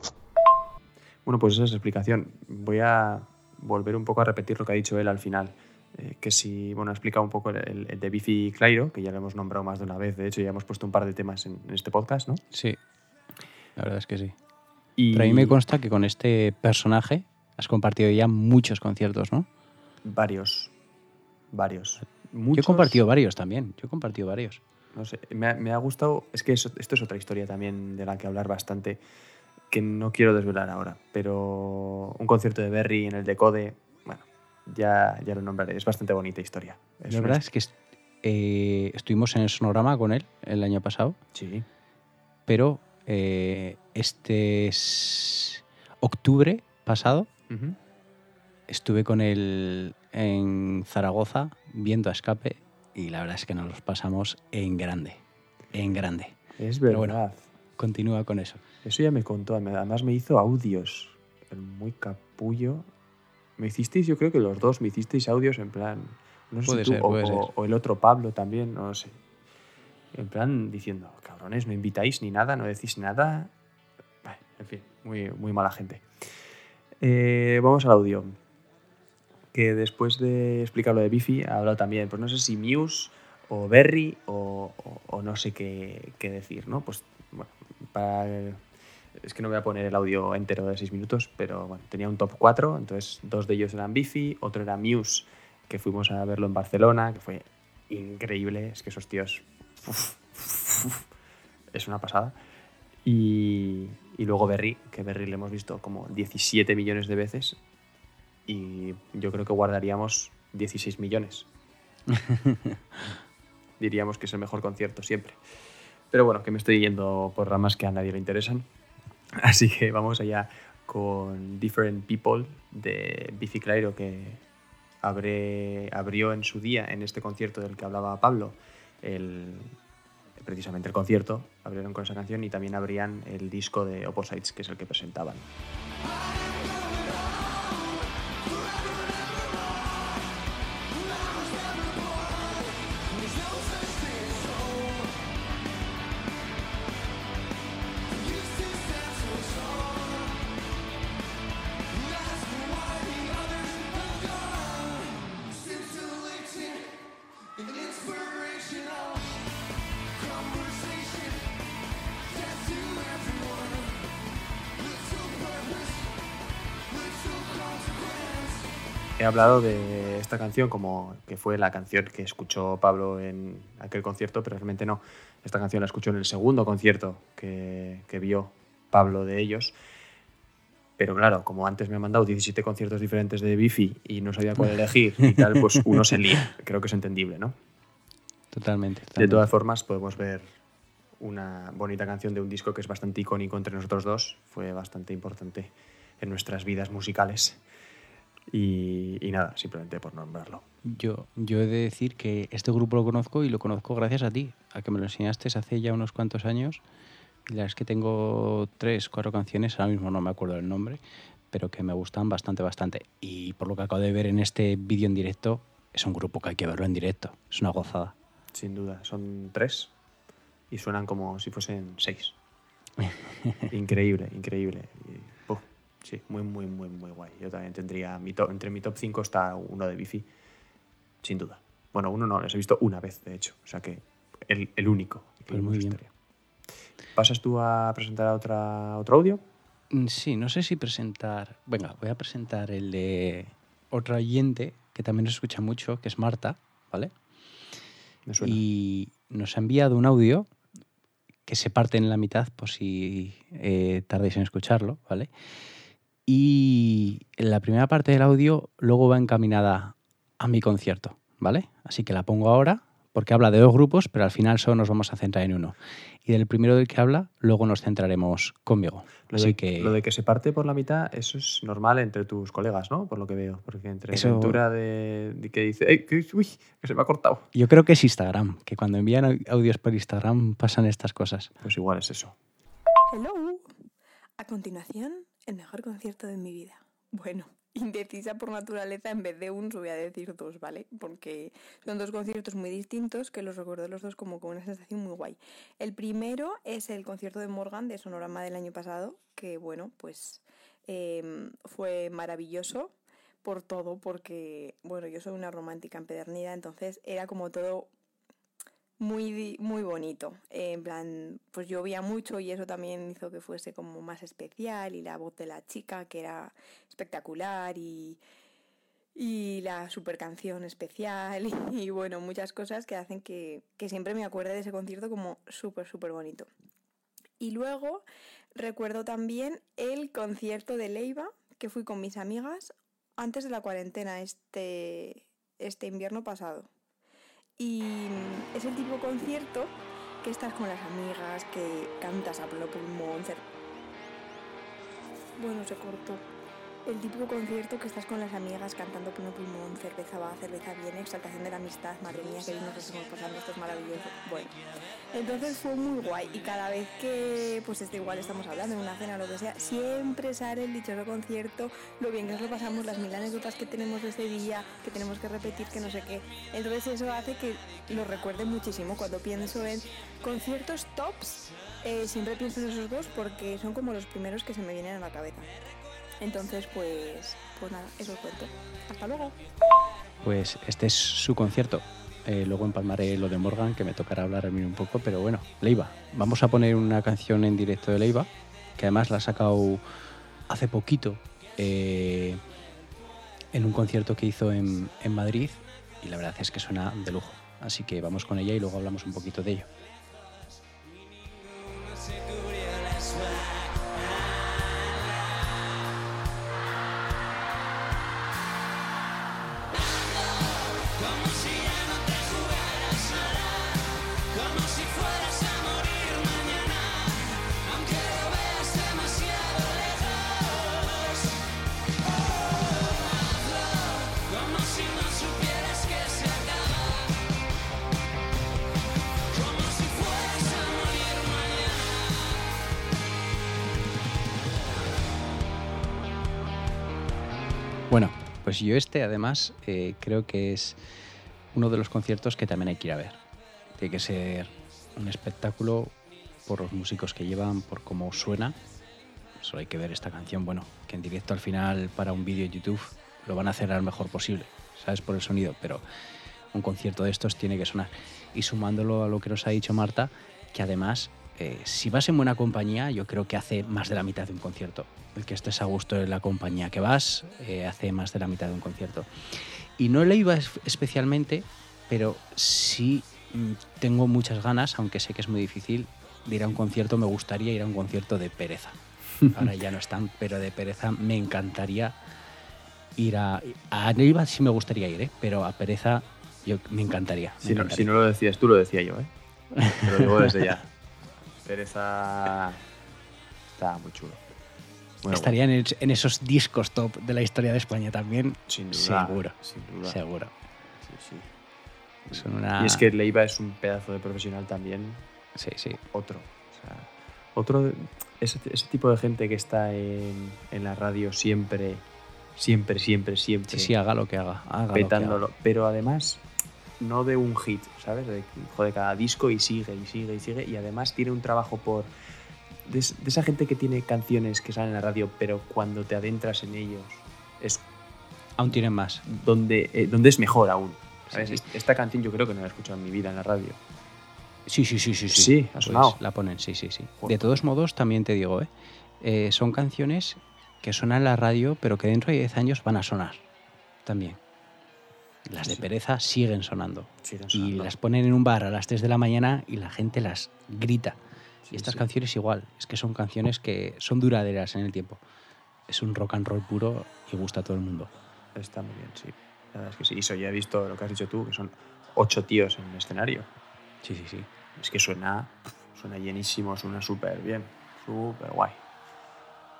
Speaker 3: Bueno, pues esa es la explicación. Voy a volver un poco a repetir lo que ha dicho él al final. Eh, que si, bueno, ha explicado un poco el, el- el de Bifi Clairo, que ya lo hemos nombrado más de una vez, de hecho ya hemos puesto un par de temas en, en este podcast, ¿no?
Speaker 4: Sí, la verdad es que sí.
Speaker 3: Y
Speaker 4: Pero a mí me consta que con este personaje has compartido ya muchos conciertos, ¿no?
Speaker 3: varios, varios.
Speaker 4: Yo he compartido varios también. Yo he compartido varios.
Speaker 3: No sé, me ha, me ha gustado, es que eso- esto es otra historia también de la que hablar bastante, que no quiero desvelar ahora, pero un concierto de Berry en el Decode, bueno, ya, ya lo nombraré, es bastante bonita historia. Es
Speaker 4: la verdad es que eh, estuvimos en el sonograma con él el año pasado,
Speaker 3: Sí.
Speaker 4: pero eh, este es octubre pasado estuve con él en Zaragoza viendo a escape y la verdad es que nos los pasamos en grande, en grande.
Speaker 3: Es
Speaker 4: Pero
Speaker 3: verdad.
Speaker 4: bueno. Continúa con eso.
Speaker 3: Eso ya me contó, además me hizo audios. Muy capullo. Me hicisteis, yo creo que los dos me hicisteis audios en plan. No sé
Speaker 4: Puede
Speaker 3: si tú
Speaker 4: ser,
Speaker 3: o,
Speaker 4: puede
Speaker 3: o-
Speaker 4: ser.
Speaker 3: o el otro Pablo también, no sé. En plan diciendo, cabrones, no invitáis ni nada, no decís nada. En fin, muy, muy mala gente. Eh, vamos al audio. Que después de explicar lo de Bifi, ha hablado también, pues no sé si Muse o Berry o, no sé qué, qué decir, ¿no? Pues bueno, para, es que no voy a poner el audio entero de 6 minutos, pero bueno, tenía un top 4, entonces dos de ellos eran Bifi, otro era Muse, que fuimos a verlo en Barcelona, que fue increíble, es que esos tíos es una pasada. Y, y luego Berry, que Berry le hemos visto como 17 millones de veces y yo creo que guardaríamos 16 millones. Diríamos que es el mejor concierto siempre. Pero bueno, que me estoy yendo por ramas que a nadie le interesan. Así que vamos allá con Different People de Bici Clairo que abre- abrió en su día en este concierto del que hablaba Pablo, el, precisamente el concierto, abrieron con esa canción y también abrían el disco de Opposites, que es el que presentaban. Hablado de esta canción como que fue la canción que escuchó Pablo en aquel concierto, pero realmente no. Esta canción la escuchó en el segundo concierto que, que vio Pablo de ellos. Pero claro, como antes me ha mandado 17 conciertos diferentes de Bifi y no sabía cuál elegir y tal, pues uno se lía. Creo que es entendible, ¿no?
Speaker 4: Totalmente.
Speaker 3: De
Speaker 4: totalmente.
Speaker 3: todas formas, podemos ver una bonita canción de un disco que es bastante icónico entre nosotros dos. Fue bastante importante en nuestras vidas musicales. Y, y nada, simplemente por nombrarlo.
Speaker 4: Yo, yo he de decir que este grupo lo conozco y lo conozco gracias a ti, a que me lo enseñaste hace ya unos cuantos años. Y la verdad es que tengo tres, cuatro canciones, ahora mismo no me acuerdo el nombre, pero que me gustan bastante, bastante. Y por lo que acabo de ver en este vídeo en directo, es un grupo que hay que verlo en directo. Es una gozada.
Speaker 3: Sin duda, son tres y suenan como si fuesen seis. increíble, increíble. Y, Sí, muy, muy, muy, muy guay. Yo también tendría. Mi top- entre mi top 5 está uno de bici, sin duda. Bueno, uno no, les he visto una vez, de hecho. O sea que el, el único. que
Speaker 4: Pues muy bien.
Speaker 3: ¿Pasas tú a presentar otra, otro audio?
Speaker 4: Mm, Sí, no sé si presentar. Venga, voy a presentar el de otro oyente que también nos escucha mucho, que es Marta, ¿vale?
Speaker 3: Me suena.
Speaker 4: Y nos ha enviado un audio que se parte en la mitad por si eh, tardéis en escucharlo, ¿vale? Y la primera parte del audio luego va encaminada a mi concierto, ¿vale? Así que la pongo ahora porque habla de dos grupos, pero al final solo nos vamos a centrar en uno. Y del primero del que habla, luego nos centraremos conmigo.
Speaker 3: Lo
Speaker 4: Así
Speaker 3: de,
Speaker 4: que
Speaker 3: lo de que se parte por la mitad, eso es normal entre tus colegas, ¿no? Por lo que veo. Porque entre
Speaker 4: Eso-
Speaker 3: Ventura de, de que dice, "Ey, que, uy, que se me ha cortado.
Speaker 4: yo creo que es Instagram, que cuando envían au- audios por Instagram pasan estas cosas.
Speaker 3: Pues igual es eso.
Speaker 10: Hello. A continuación, el mejor concierto de mi vida. Bueno, indecisa por naturaleza, en vez de un, voy a decir dos, ¿vale? Porque son dos conciertos muy distintos que los recuerdo los dos como con una sensación muy guay. El primero es el concierto de Morgan de Sonorama del año pasado, que bueno, pues em, fue maravilloso por todo, porque bueno, yo soy una romántica empedernida, entonces era como todo muy, muy bonito. En plan, pues llovía mucho y eso también hizo que fuese como más especial y la voz de la chica que era espectacular y, y la super canción especial y, bueno, muchas cosas que hacen que, que siempre me acuerde de ese concierto como súper, súper bonito. Y luego recuerdo también el concierto de Leiva que fui con mis amigas antes de la cuarentena este, este invierno pasado. Y mm, es el tipo de concierto que estás con las amigas, que cantas a pleno pulmón. Bueno, se cortó. El típico concierto que estás con las amigas cantando pleno pulmón, cerveza va, cerveza viene, exaltación de la amistad, madre mía, que bien nos estamos pasando, esto es maravilloso. Bueno, entonces fue muy guay y cada vez que, pues este igual estamos hablando en una cena o lo que sea, siempre sale el dichoso concierto, lo bien que nos lo pasamos, las mil anécdotas que tenemos de ese día, que tenemos que repetir, que no sé qué. Entonces eso hace que lo recuerde muchísimo cuando pienso en conciertos tops. eh, siempre pienso en esos dos porque son como los primeros que se me vienen a la cabeza. Entonces, pues, pues nada, eso os cuento. Hasta luego.
Speaker 4: Pues este es su concierto. Eh, luego empalmaré lo de Morgan, que me tocará hablar a mí un poco, pero bueno, Leiva. Vamos a poner una canción en directo de Leiva, que además la ha sacado hace poquito eh, en un concierto que hizo en, en Madrid y la verdad es que suena de lujo. Así que vamos con ella y luego hablamos un poquito de ello. Pues yo este además eh, creo que es uno de los conciertos que también hay que ir a ver. Tiene que ser un espectáculo por los músicos que llevan, por cómo suena. Solo hay que ver esta canción, bueno, que en directo al final para un vídeo YouTube lo van a hacer al mejor posible, ¿sabes? Por el sonido, pero un concierto de estos tiene que sonar. Y sumándolo a lo que nos ha dicho Marta, que además, eh, si vas en buena compañía, yo creo que hace más de la mitad de un concierto. El que estés a gusto en la compañía que vas, eh, hace más de la mitad de un concierto. Y no le iba es- especialmente, pero sí mm, tengo muchas ganas, aunque sé que es muy difícil, de ir a un concierto. Me gustaría ir a un concierto de pereza. Ahora ya no están, pero de pereza me encantaría ir a. A Neiva sí me gustaría ir, ¿eh? pero a pereza yo me encantaría. me
Speaker 3: Si no,
Speaker 4: encantaría.
Speaker 3: si no lo decías tú, lo decía yo, ¿eh? Te lo digo desde ya. Pereza está muy chulo. Bueno,
Speaker 4: Estarían en, en esos discos top de la historia de España también.
Speaker 3: Sin duda,
Speaker 4: Seguro.
Speaker 3: sin duda.
Speaker 4: Seguro.
Speaker 3: Sí, sí.
Speaker 4: Son una...
Speaker 3: Y es que Leiva es un pedazo de profesional también.
Speaker 4: Sí, sí.
Speaker 3: Otro. O sea, otro. Ese, ese tipo de gente que está en, en la radio siempre, siempre, siempre, siempre.
Speaker 4: Sí, sí, haga lo que haga. haga lo que
Speaker 3: petándolo.
Speaker 4: haga.
Speaker 3: Pero además, no de un hit, ¿sabes? De, joder, cada disco y sigue, y sigue, y sigue. Y además tiene un trabajo por de, de esa gente que tiene canciones que salen en la radio, pero cuando te adentras en ellos es
Speaker 4: Aún tienen más.
Speaker 3: donde, eh, donde es mejor aún. ¿sabes?
Speaker 4: Sí, sí.
Speaker 3: Est- Esta canción yo creo que no la he escuchado en mi vida en la radio.
Speaker 4: Sí, sí, sí, sí. Sí,
Speaker 3: Sí, ha
Speaker 4: Pues
Speaker 3: sonado.
Speaker 4: la ponen, sí, sí, sí.
Speaker 3: Joder.
Speaker 4: De todos modos, también te digo, ¿eh? Eh, son canciones que suenan en la radio, pero que dentro de 10 años van a sonar también. Las de pereza siguen sonando.
Speaker 3: Siguen
Speaker 4: Y las ponen en un bar a las 3 de la mañana y la gente las grita.
Speaker 3: Sí,
Speaker 4: y estas
Speaker 3: sí.
Speaker 4: canciones igual, es que son canciones que son duraderas en el tiempo. Es un rock and roll puro y gusta a todo el mundo.
Speaker 3: Está muy bien, sí. La verdad es que sí. Y eso ya he visto lo que has dicho tú, que son ocho tíos en el escenario.
Speaker 4: Sí, sí, sí.
Speaker 3: Es que suena, suena llenísimo, suena súper bien. Súper guay.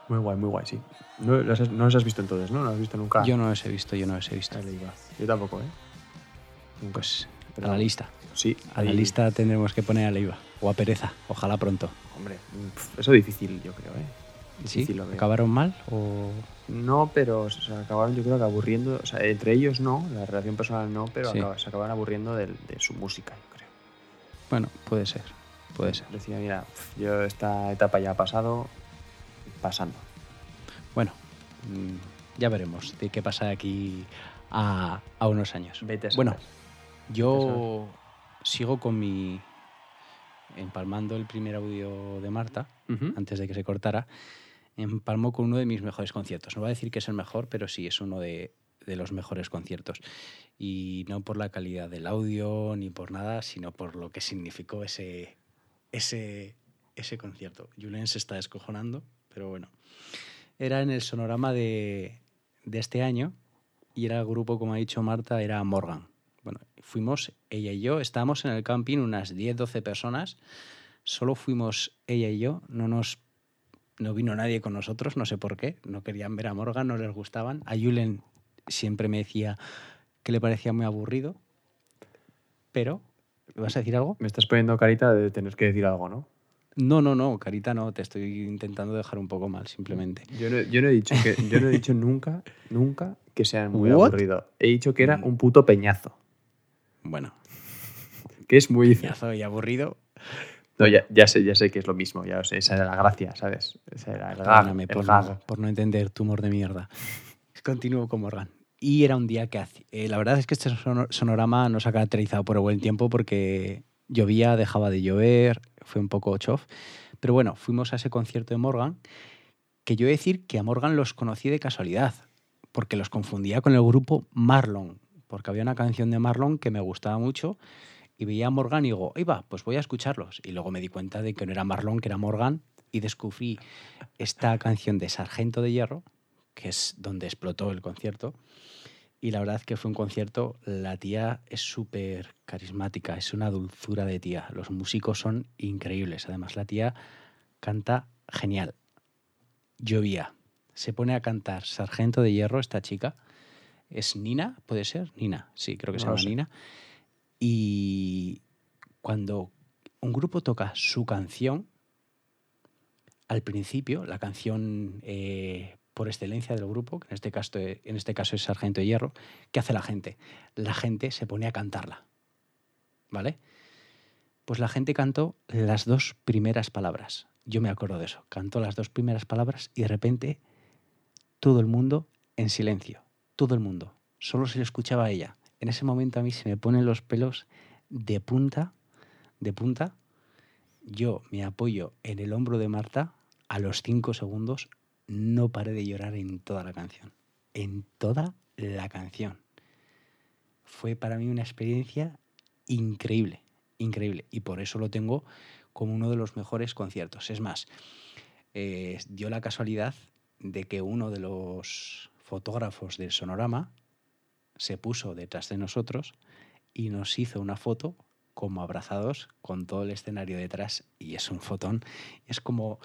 Speaker 3: Muy guay, muy guay, sí. No los, has, no los has visto entonces, ¿no? No los has visto nunca.
Speaker 4: Yo no los he visto, yo no los he visto.
Speaker 3: Ahí le iba. Yo tampoco, ¿eh? Nunca.
Speaker 4: Pues
Speaker 3: Pero
Speaker 4: a la lista.
Speaker 3: Sí,
Speaker 4: A la
Speaker 3: ahí-
Speaker 4: lista tendremos que poner a Leiva. O a Pereza. Ojalá pronto.
Speaker 3: Hombre, eso difícil, yo creo, ¿eh?
Speaker 4: ¿Sí?
Speaker 3: Difícil lo veo.
Speaker 4: ¿Acabaron mal? O...
Speaker 3: No, pero se acabaron yo creo que aburriendo, o sea, entre ellos no, la relación personal no, pero
Speaker 4: Sí.
Speaker 3: acaba- se acabaron aburriendo del- de, su música, yo creo.
Speaker 4: Bueno, puede ser. Puede ser.
Speaker 3: Decía, mira, yo esta etapa ya ha pasado, pasando.
Speaker 4: Bueno, mm, ya veremos de qué pasa de aquí a, a unos años.
Speaker 3: Vete.
Speaker 4: Bueno, yo sigo con mi... Empalmando el primer audio de Marta,
Speaker 3: Ujú.
Speaker 4: antes de que se cortara, empalmó con uno de mis mejores conciertos. No voy a decir que es el mejor, pero sí es uno de, de los mejores conciertos. Y no por la calidad del audio ni por nada, sino por lo que significó ese, ese, ese concierto. Julen se está descojonando, pero bueno. Era en el sonorama de, de este año y era el grupo, como ha dicho Marta, era Morgan. Bueno, fuimos, ella y yo, estábamos en el camping unas 10, 12 personas. Solo fuimos ella y yo, no nos no vino nadie con nosotros, no sé por qué, no querían ver a Morgan, no les gustaban. A Julen siempre me decía que le parecía muy aburrido, pero ¿vas a decir algo?
Speaker 3: Me estás poniendo carita de tener que decir algo, ¿no?
Speaker 4: No, no, no, Carita, no, te estoy intentando dejar un poco mal, simplemente.
Speaker 3: Yo no, yo no he dicho que yo no he dicho nunca, nunca que sea muy
Speaker 4: What?
Speaker 3: aburrido. He dicho que era un puto peñazo,
Speaker 4: Bueno,
Speaker 3: que es muy
Speaker 4: peñazo y aburrido,
Speaker 3: No, ya, ya sé, ya sé que es lo mismo, ya lo sé, esa era la gracia, ¿sabes? Esa era el gag, el
Speaker 4: por,
Speaker 3: gag.
Speaker 4: no, por no entender tu humor de mierda. Continúo con Morgan. Y era un día que hace- eh, la verdad es que este sono- sonorama no se ha caracterizado por el buen tiempo porque llovía, dejaba de llover, fue un poco chof. Pero bueno, fuimos a ese concierto de Morgan, que yo he de decir que a Morgan los conocí de casualidad, porque los confundía con el grupo Marlon, porque había una canción de Marlon que me gustaba mucho y veía a Morgan y digo, va, pues voy a escucharlos. Y luego me di cuenta de que no era Marlon, que era Morgan, y descubrí esta canción de Sargento de Hierro, que es donde explotó el concierto. Y la verdad que fue un concierto, la tía es súper carismática, es una dulzura de tía. Los músicos son increíbles. Además, la tía canta genial. Llovía. Se pone a cantar Sargento de Hierro, esta chica. ¿Es Nina? ¿Puede ser? Nina, sí, creo que se
Speaker 3: No
Speaker 4: llama
Speaker 3: sé.
Speaker 4: Nina. Y cuando un grupo toca su canción, al principio, la canción eh, por excelencia del grupo, que en este, caso, en este caso es Sargento de Hierro, ¿qué hace la gente? La gente se pone a cantarla. ¿Vale? Pues la gente cantó las dos primeras palabras. Yo me acuerdo de eso. Cantó las dos primeras palabras y de repente todo el mundo en silencio. Todo el mundo. Solo se le escuchaba a ella. En ese momento a mí se me ponen los pelos de punta, de punta. Yo me apoyo en el hombro de Marta. A los cinco segundos no paré de llorar en toda la canción. En toda la canción. Fue para mí una experiencia increíble, increíble. Y por eso lo tengo como uno de los mejores conciertos. Es más, eh, dio la casualidad de que uno de los fotógrafos del sonorama se puso detrás de nosotros y nos hizo una foto como abrazados con todo el escenario detrás y es un fotón. Es como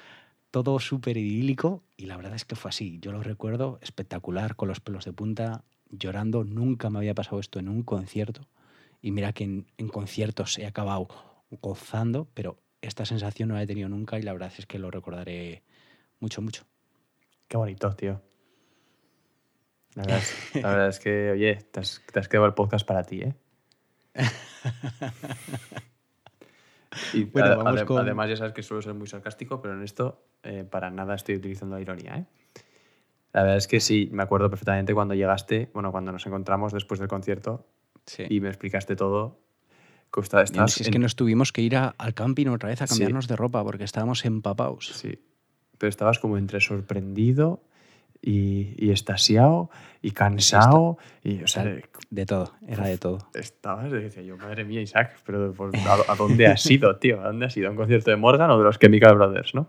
Speaker 4: todo súper idílico y la verdad es que fue así. Yo lo recuerdo espectacular, con los pelos de punta, llorando. Nunca me había pasado esto en un concierto. Y mira que en, en conciertos he acabado gozando, pero esta sensación no la he tenido nunca y la verdad es que lo recordaré mucho, mucho.
Speaker 3: Qué bonito, tío. La verdad, es, la verdad es que, oye, te has, te has quedado el podcast para ti, ¿eh? Y
Speaker 4: Bueno, vamos con-
Speaker 3: Además, ya sabes que suelo ser muy sarcástico, pero en esto eh, para nada estoy utilizando la ironía. ¿eh? La verdad es que sí, me acuerdo perfectamente cuando llegaste, bueno, cuando nos encontramos después del concierto
Speaker 4: Sí.
Speaker 3: y me explicaste todo. Está- estabas
Speaker 4: Si es
Speaker 3: en-
Speaker 4: que nos tuvimos que ir a- al camping otra vez a
Speaker 3: Sí.
Speaker 4: cambiarnos de ropa porque estábamos empapados.
Speaker 3: Sí, pero estabas como entre sorprendido y, y estasiado y cansado. Y, o sea,
Speaker 4: De todo, era de todo.
Speaker 3: estabas, decía yo, madre mía, Isaac, pero por- ¿a, a dónde has ido, tío? ¿A dónde has ido? ¿A un concierto de Morgan o de los Chemical Brothers, no?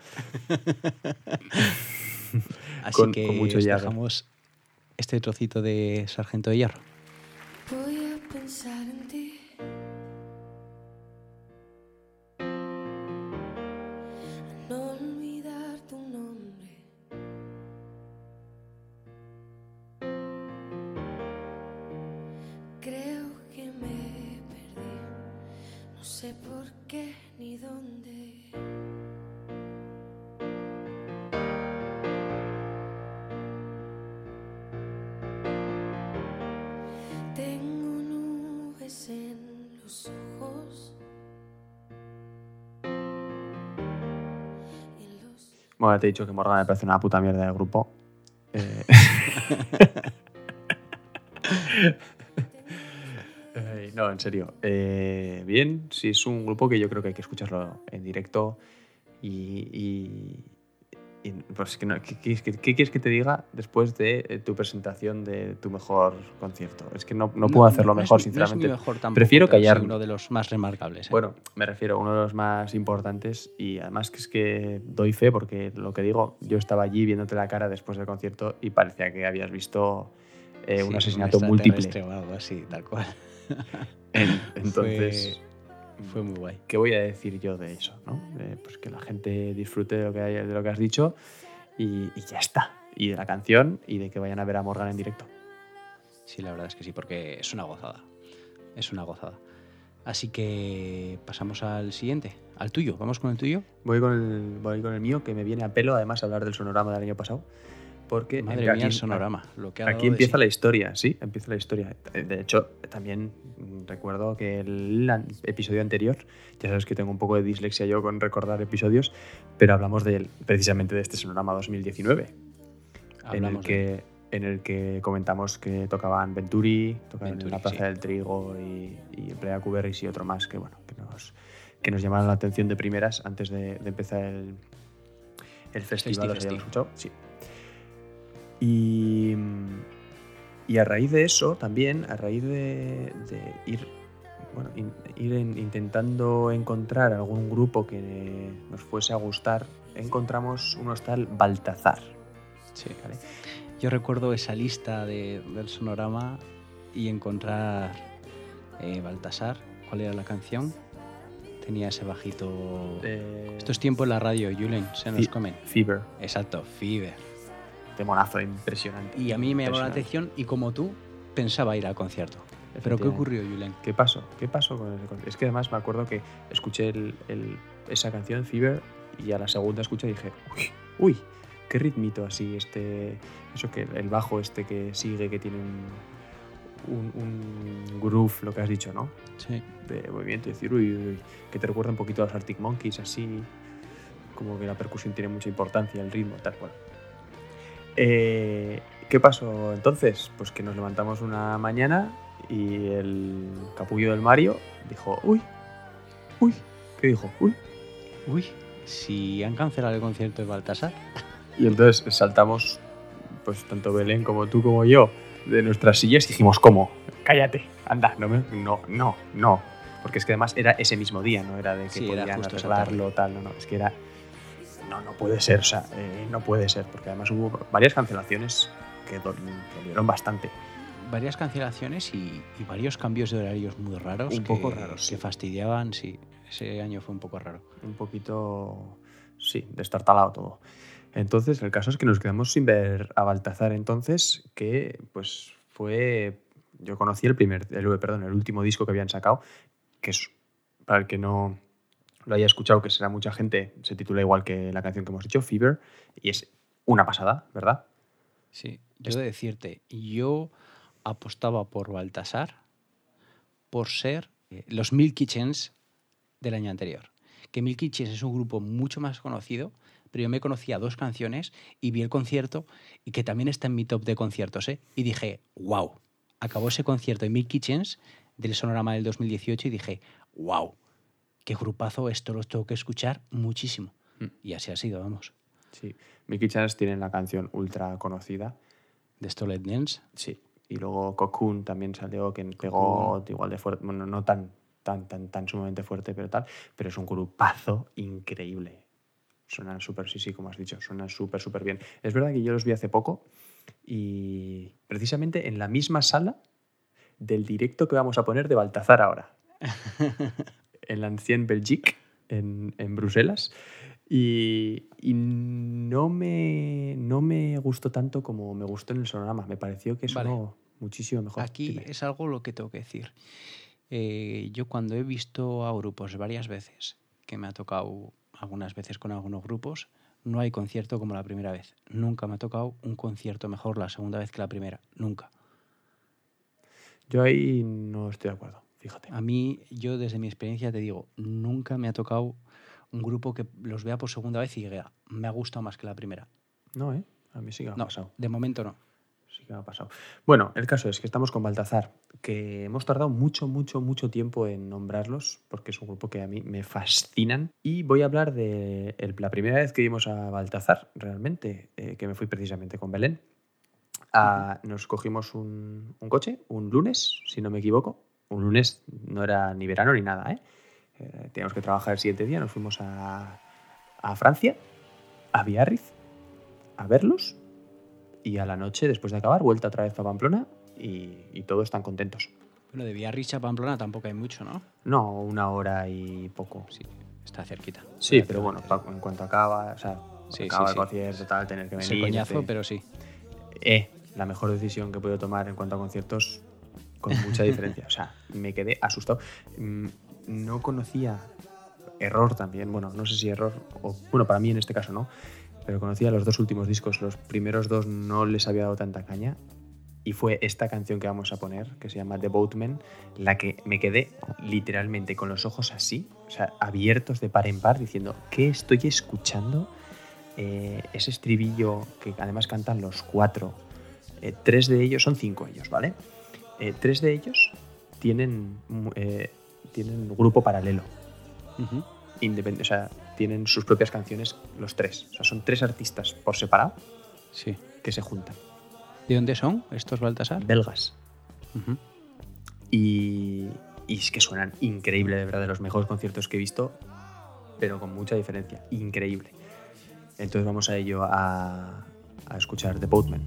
Speaker 4: Así
Speaker 3: Con-
Speaker 4: que
Speaker 3: con mucho
Speaker 4: os dejamos este trocito de Sargento de Hierro.
Speaker 11: Voy a pensar
Speaker 3: te he dicho que Morgan me parece una puta mierda de grupo. Eh, no, en serio. Eh, bien, sí, es un grupo que yo creo que hay que escucharlo en directo y... y- y, pues, ¿qué, qué- qué- qué quieres que te diga después de eh, tu presentación de tu mejor concierto? Es que no, no puedo hacerlo
Speaker 4: no
Speaker 3: mejor,
Speaker 4: no es
Speaker 3: sinceramente.
Speaker 4: mejor tampoco,
Speaker 3: Prefiero callarme.
Speaker 4: uno de los más remarcables. ¿eh?
Speaker 3: Bueno, me refiero a uno de los más importantes y además que es que doy fe porque lo que digo, yo estaba allí viéndote la cara después del concierto y parecía que habías visto eh,
Speaker 4: Sí,
Speaker 3: un asesinato
Speaker 4: extraterrestre
Speaker 3: múltiple.
Speaker 4: o algo así, tal cual.
Speaker 3: En- entonces,
Speaker 4: Fue, fue muy guay.
Speaker 3: ¿qué voy a decir yo de eso? ¿no? De, pues que la gente disfrute de lo que, hay- de lo que has dicho y, y ya está. Y de la canción y de que vayan a ver a Morgan en directo.
Speaker 4: Sí, la verdad es que sí, porque es una gozada. Es una gozada. Así que pasamos al siguiente, al tuyo. ¿Vamos con el tuyo?
Speaker 3: Voy con el, voy con el mío, que me viene a pelo además hablar del sonorama del año pasado. Porque
Speaker 4: Madre
Speaker 3: aquí-
Speaker 4: mía, el sonorama. Lo que ha
Speaker 3: Aquí empieza
Speaker 4: sí.
Speaker 3: la historia, sí, empieza la historia. De hecho, también mm, recuerdo que el episodio anterior, ya sabes que tengo un poco de dislexia yo con recordar episodios, pero hablamos de, precisamente de este Sonorama 2019, en el,
Speaker 4: de
Speaker 3: que, en el que comentamos que tocaban Venturi, tocaban
Speaker 4: Venturi,
Speaker 3: en la Plaza
Speaker 4: sí.
Speaker 3: del Trigo y, y Playa Cuberris y otro más que, bueno, que nos, que nos llamaron la atención de primeras antes de, de empezar el, el festival. ¿los
Speaker 4: Festi,
Speaker 3: habíamos
Speaker 4: festi.
Speaker 3: escuchado? Sí. Y, y a raíz de eso, también, a raíz de, de ir, bueno, in- ir en- intentando encontrar algún grupo que nos fuese a gustar, encontramos un hostal Baltazar.
Speaker 4: Sí.
Speaker 3: ¿vale?
Speaker 4: Yo recuerdo esa lista de- del sonorama y encontrar eh, Baltasar. ¿Cuál era la canción? Tenía ese bajito.
Speaker 3: Eh,
Speaker 4: Esto es tiempo en la radio, Julen, se nos comen.
Speaker 3: Fever,
Speaker 4: Exacto, Fever.
Speaker 3: Temonazo impresionante.
Speaker 4: Y a mí me llamó la atención y como tú, pensaba ir al concierto. ¿Pero qué ocurrió, Julen?
Speaker 3: ¿Qué pasó? ¿Qué pasó con ese concierto? Es que además me acuerdo que escuché el- el- esa canción, Fever, y a la segunda escucha dije, uy, uy, qué ritmito así, este, eso que el bajo este que sigue, que tiene un, un, un groove, lo que has dicho, ¿no?
Speaker 4: Sí.
Speaker 3: De movimiento, y decir, uy, uy, uy, que te recuerda un poquito a los Arctic Monkeys, así, como que la percusión tiene mucha importancia, el ritmo, tal cual. Eh, ¿Qué pasó entonces? Pues que nos levantamos una mañana y el capullo del Mario dijo, uy, uy, ¿qué dijo? Uy.
Speaker 4: Uy, si han cancelado el concierto de Baltasar.
Speaker 3: Y entonces saltamos, pues tanto Belén como tú como yo, de nuestras sillas y dijimos, ¿cómo? Cállate, anda, no, me- no, no, no. Porque es que además era ese mismo día, no era de que
Speaker 4: Sí,
Speaker 3: podían arreglarlo, tal, no, no, es que era... No, no puede ser, o sea, eh, no puede ser, porque además hubo varias cancelaciones que dol- dolieron bastante.
Speaker 4: Varias cancelaciones y, y varios cambios de horarios muy raros.
Speaker 3: Un
Speaker 4: que-
Speaker 3: poco raros,
Speaker 4: Que
Speaker 3: sí.
Speaker 4: fastidiaban, sí. Ese año fue un poco raro.
Speaker 3: un poquito, sí, destartalado todo. Entonces, el caso es que nos quedamos sin ver a Baltazar entonces, que pues fue, yo conocí el primer, el, perdón, el último disco que habían sacado, que es, para el que no lo haya escuchado, que será mucha gente, se titula igual que la canción que hemos hecho, Fever, y es una pasada, ¿verdad?
Speaker 4: Sí, yo de decirte, yo apostaba por Baltasar por ser eh, los Mil Kitchens del año anterior. Que Milky Chance es un grupo mucho más conocido, pero yo me conocía dos canciones y vi el concierto y que también está en mi top de conciertos, ¿eh? Y dije, wow, acabó ese concierto de Milky Chance del Sonorama del 2018 y dije, wow, qué grupazo, esto lo tengo que escuchar muchísimo.
Speaker 3: Mm.
Speaker 4: Y así ha sido, vamos.
Speaker 3: Sí. Mickey Chance tiene la canción ultra conocida.
Speaker 4: De Stolet Dance.
Speaker 3: Sí. Y luego Cocoon también salió, que pegó igual de fuerte. Bueno, no tan, tan, tan, tan sumamente fuerte, pero tal. Pero es un grupazo increíble. Suenan súper, sí, sí, como has dicho, suenan súper, súper bien. Es verdad que yo los vi hace poco y precisamente en la misma sala del directo que vamos a poner de Baltazar ahora. en la Ancien Belgique, en, en Bruselas. Y, y no, me, no me gustó tanto como me gustó en el sonorama. Me pareció que sonó muchísimo mejor.
Speaker 4: Aquí
Speaker 3: Dime.
Speaker 4: es algo lo que tengo que decir. Eh, yo cuando he visto a grupos varias veces, que me ha tocado algunas veces con algunos grupos, no hay concierto como la primera vez. Nunca me ha tocado un concierto mejor la segunda vez que la primera. Nunca.
Speaker 3: Yo ahí no estoy de acuerdo, fíjate.
Speaker 4: A mí, yo desde mi experiencia te digo, nunca me ha tocado un grupo que los vea por segunda vez y diga, me ha gustado más que la primera.
Speaker 3: No, ¿eh? A mí sí que me ha
Speaker 4: No,
Speaker 3: pasado.
Speaker 4: de momento no.
Speaker 3: Sí que me ha pasado. Bueno, el caso es que estamos con Baltazar, que hemos tardado mucho, mucho, mucho tiempo en nombrarlos, porque es un grupo que a mí me fascinan. Y voy a hablar de el- la primera vez que vimos a Baltazar, realmente, eh, que me fui precisamente con Belén. Ah, nos cogimos un, un coche, un lunes, si no me equivoco. Un lunes no era ni verano ni nada, ¿eh? Eh, teníamos que trabajar el siguiente día, nos fuimos a, a Francia, a Biarritz, a verlos y a la noche, después de acabar, vuelta otra vez a Pamplona y, y todos están contentos.
Speaker 4: Bueno, de Biarritz a Pamplona tampoco hay mucho, ¿no?
Speaker 3: No, una hora y poco.
Speaker 4: Sí, está cerquita.
Speaker 3: Sí, pero bueno, en cuanto acaba, o sea,
Speaker 4: Sí,
Speaker 3: acaba
Speaker 4: sí,
Speaker 3: el concierto, tal, tener que venir.
Speaker 4: Ese coñazo, pero sí.
Speaker 3: Eh, la mejor decisión que he podido tomar en cuanto a conciertos, con mucha diferencia. O sea, me quedé asustado. Mm, No conocía, error también, bueno, no sé si error, o bueno, para mí en este caso no, pero conocía los dos últimos discos. Los primeros dos no les había dado tanta caña. Y fue esta canción que vamos a poner, que se llama The Boatman, la que me quedé literalmente con los ojos así, o sea, abiertos de par en par, diciendo, ¿qué estoy escuchando? Eh, ese estribillo que además cantan los cuatro. Eh, tres de ellos, son cinco ellos, ¿vale? Eh, tres de ellos tienen, eh, tienen grupo paralelo. Independ- o sea, tienen sus propias canciones los tres. O sea, son tres artistas por separado
Speaker 4: Sí.
Speaker 3: que se juntan.
Speaker 4: ¿De dónde son estos Baltasar?
Speaker 3: Belgas. Y, y es que suenan increíble, de verdad, de los mejores conciertos que he visto, pero con mucha diferencia. Increíble. Entonces vamos a ello a, a escuchar The Boatman.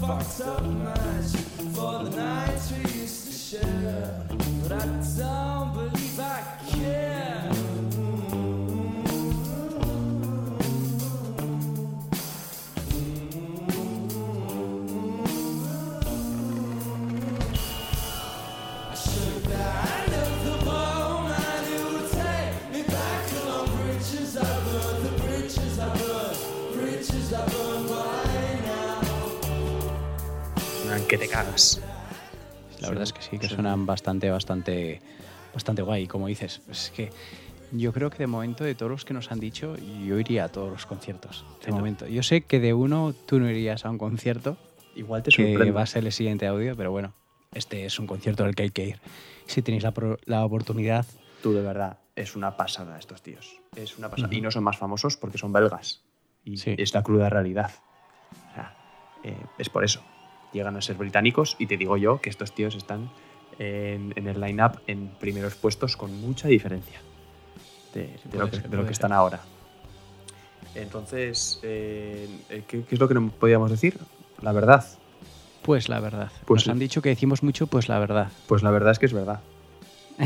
Speaker 3: fucked
Speaker 7: up nights for the nights we used to share. But I don't.
Speaker 3: Que te cagas.
Speaker 4: La verdad es que sí, que suenan bastante, bastante, bastante guay, como dices. Es que yo creo que de momento, de todos los que nos han dicho, yo iría a todos los conciertos. De
Speaker 3: Ento-
Speaker 4: momento. Yo sé que de uno tú no irías a un concierto,
Speaker 3: Igual te
Speaker 4: que
Speaker 3: sorprende.
Speaker 4: va a ser el siguiente audio, pero bueno, este es un concierto al que hay que ir. Si tenéis la, pro- la oportunidad,
Speaker 3: Tú, de verdad, es una pasada estos tíos. Es una pasada. Y no son más famosos porque son belgas. Y
Speaker 4: Sí.
Speaker 3: es la cruda realidad. O sea, eh, es por eso. Llegan a ser británicos y te digo yo que estos tíos están en, en el line-up en primeros puestos con mucha diferencia de, lo, que,
Speaker 4: ser,
Speaker 3: de lo
Speaker 4: puede
Speaker 3: que
Speaker 4: ser.
Speaker 3: están ahora. Entonces, eh, ¿qué, qué es lo que no podíamos decir? La verdad.
Speaker 4: pues la verdad.
Speaker 3: Pues
Speaker 4: nos
Speaker 3: sí.
Speaker 4: han dicho que decimos mucho, pues la verdad.
Speaker 3: Pues la verdad es que es verdad.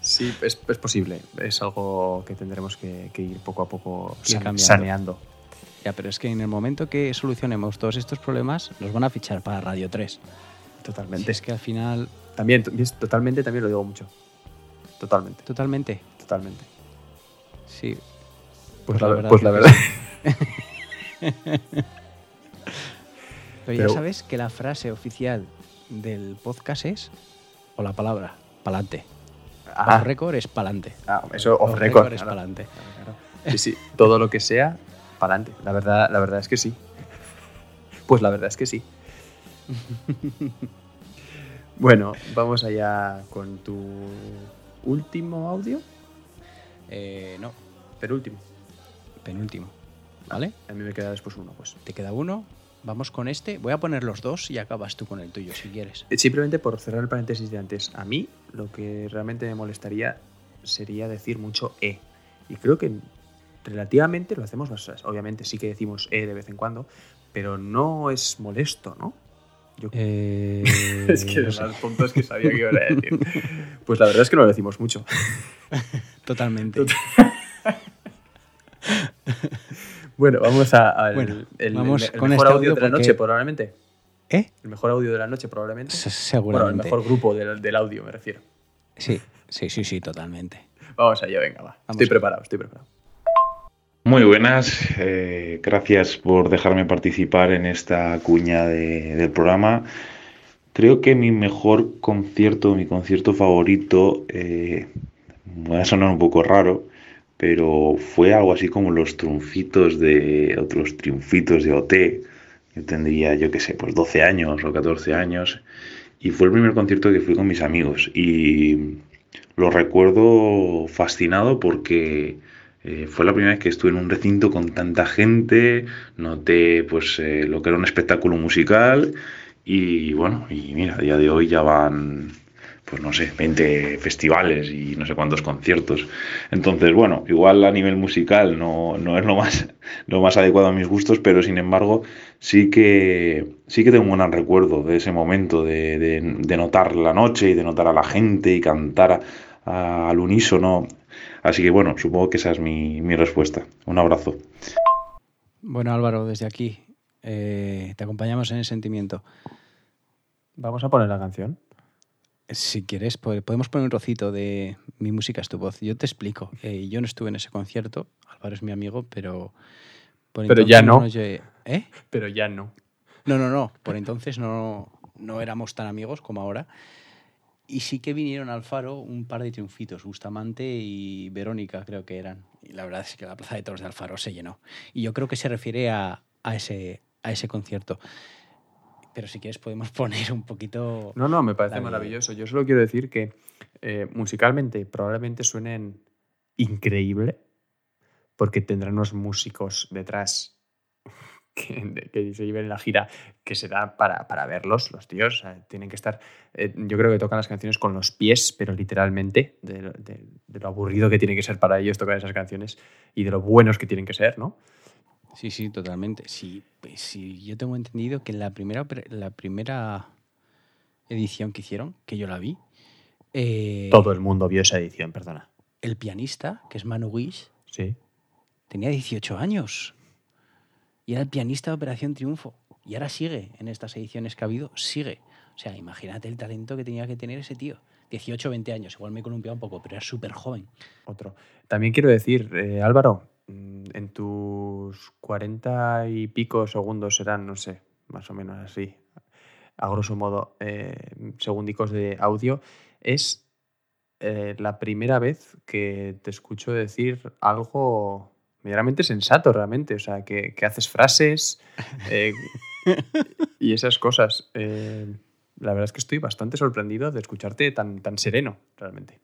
Speaker 3: sí, es, es posible. Es algo que tendremos que, que ir poco a poco saneando.
Speaker 4: Ya, pero es que en el momento que solucionemos todos estos problemas, nos van a fichar para Radio 3.
Speaker 3: Totalmente.
Speaker 4: Si es que al final,
Speaker 3: También, totalmente, también lo digo mucho. Totalmente,
Speaker 4: totalmente,
Speaker 3: totalmente.
Speaker 4: sí.
Speaker 3: Pues,
Speaker 4: Pues
Speaker 3: la,
Speaker 4: la
Speaker 3: ver-
Speaker 4: verdad
Speaker 3: pues la verdad.
Speaker 4: Pero,
Speaker 3: Pero-
Speaker 4: ya sabes que la frase oficial del podcast es, o la palabra, pa'lante.
Speaker 3: Ah.
Speaker 4: Off record es pa'lante.
Speaker 3: Ah, eso off
Speaker 4: Off
Speaker 3: record.
Speaker 4: record es
Speaker 3: claro.
Speaker 4: pa'lante.
Speaker 3: Sí, sí, todo lo que sea, para adelante. La verdad, la verdad es que sí. Pues la verdad es que sí. Bueno, vamos allá con tu último audio.
Speaker 4: Eh, no,
Speaker 3: Penúltimo.
Speaker 4: penúltimo. ¿Vale?
Speaker 3: A mí me queda después uno, pues.
Speaker 4: Te queda uno. Vamos con este. Voy a poner los dos y acabas tú con el tuyo si quieres.
Speaker 3: Eh, Simplemente por cerrar el paréntesis de antes, a mí lo que realmente me molestaría sería decir mucho E. Y creo que relativamente lo hacemos bastante. Obviamente sí que decimos E de vez en cuando, pero no es molesto, ¿no? Yo- es que
Speaker 4: no sé.
Speaker 3: que sabía que iba a decir. Pues la verdad es que no lo decimos mucho.
Speaker 4: Totalmente.
Speaker 3: Bueno, vamos a,
Speaker 4: Bueno,
Speaker 3: el,
Speaker 4: vamos
Speaker 3: el- el
Speaker 4: con
Speaker 3: mejor
Speaker 4: este
Speaker 3: audio
Speaker 4: audio
Speaker 3: de la
Speaker 4: porque-
Speaker 3: noche, probablemente.
Speaker 4: ¿Eh?
Speaker 3: El mejor audio de la noche, probablemente.
Speaker 4: Se-
Speaker 3: Bueno, el
Speaker 4: Seguramente.
Speaker 3: mejor grupo del, del audio, me refiero.
Speaker 4: Sí, sí, sí, sí, totalmente.
Speaker 3: Vamos allá, venga, va.
Speaker 4: Vamos
Speaker 3: estoy
Speaker 4: allá.
Speaker 3: preparado, estoy preparado.
Speaker 12: Muy buenas, eh, gracias por dejarme participar en esta cuña de- del programa. Creo que mi mejor concierto, mi concierto favorito, eh, va a sonar un poco raro, pero fue algo así como los triunfitos de otros triunfitos de OT. Yo tendría, yo qué sé, pues 12 años o 14 años. Y fue el primer concierto que fui con mis amigos. Y lo recuerdo fascinado porque eh, fue la primera vez que estuve en un recinto con tanta gente, noté pues eh, lo que era un espectáculo musical y bueno, y mira, a día de hoy ya van pues no sé, 20 festivales y no sé cuántos conciertos. Entonces, bueno, igual a nivel musical no, no es lo más, lo más adecuado a mis gustos, pero sin embargo sí que, sí que tengo un gran recuerdo de ese momento, de, de- notar la noche y de notar a la gente y cantar a- al unísono. Así que bueno, supongo que esa es mi, mi respuesta. Un abrazo.
Speaker 4: Bueno, Álvaro, desde aquí eh, te acompañamos en el sentimiento.
Speaker 3: Vamos a poner la canción.
Speaker 4: Si quieres, po- podemos poner un trocito de Mi música es tu voz. Yo te explico. Eh, yo no estuve en ese concierto. Álvaro es mi amigo, pero. por
Speaker 3: Pero ya no.
Speaker 4: ¿Eh?
Speaker 3: Pero ya no.
Speaker 4: No, no, no. Por entonces no, no éramos tan amigos como ahora. Y sí que vinieron al Faro un par de triunfitos, Bustamante y Verónica, creo que eran. Y la verdad es que la plaza de toros de Alfaro se llenó. Y yo creo que se refiere a, a ese, a ese concierto. Pero si quieres podemos poner un poquito...
Speaker 3: No, no, me parece maravilloso. Yo solo quiero decir que eh, musicalmente probablemente suenen increíble porque tendrán unos músicos detrás que, que se lleven la gira que se da para, para verlos, los tíos. o sea, tienen que estar. eh, yo creo que tocan las canciones con los pies, pero literalmente, de, lo- de- de lo aburrido que tiene que ser para ellos tocar esas canciones y de lo buenos que tienen que ser, ¿no?
Speaker 4: Sí, sí, totalmente. Sí, pues sí, yo tengo entendido que la primera, la primera edición que hicieron, que yo la vi, eh,
Speaker 3: Todo el mundo vio esa edición, perdona.
Speaker 4: el pianista, que es Manu Guix,
Speaker 3: Sí.
Speaker 4: tenía 18 años. Y era el pianista de Operación Triunfo. Y ahora sigue en estas ediciones que ha habido, sigue. O sea, imagínate el talento que tenía que tener ese tío. 18 20 años, igual me he un poco, pero era súper joven.
Speaker 3: Otro. También quiero decir, eh, Álvaro, mm, en tus cuarenta y pico segundos serán, no sé, más o menos así, a grosso modo, eh, segundicos de audio, es eh, la primera vez que te escucho decir algo medianamente sensato realmente, o sea, que, que haces frases eh, y esas cosas. Eh, la verdad es que estoy bastante sorprendido de escucharte tan, tan sereno, realmente.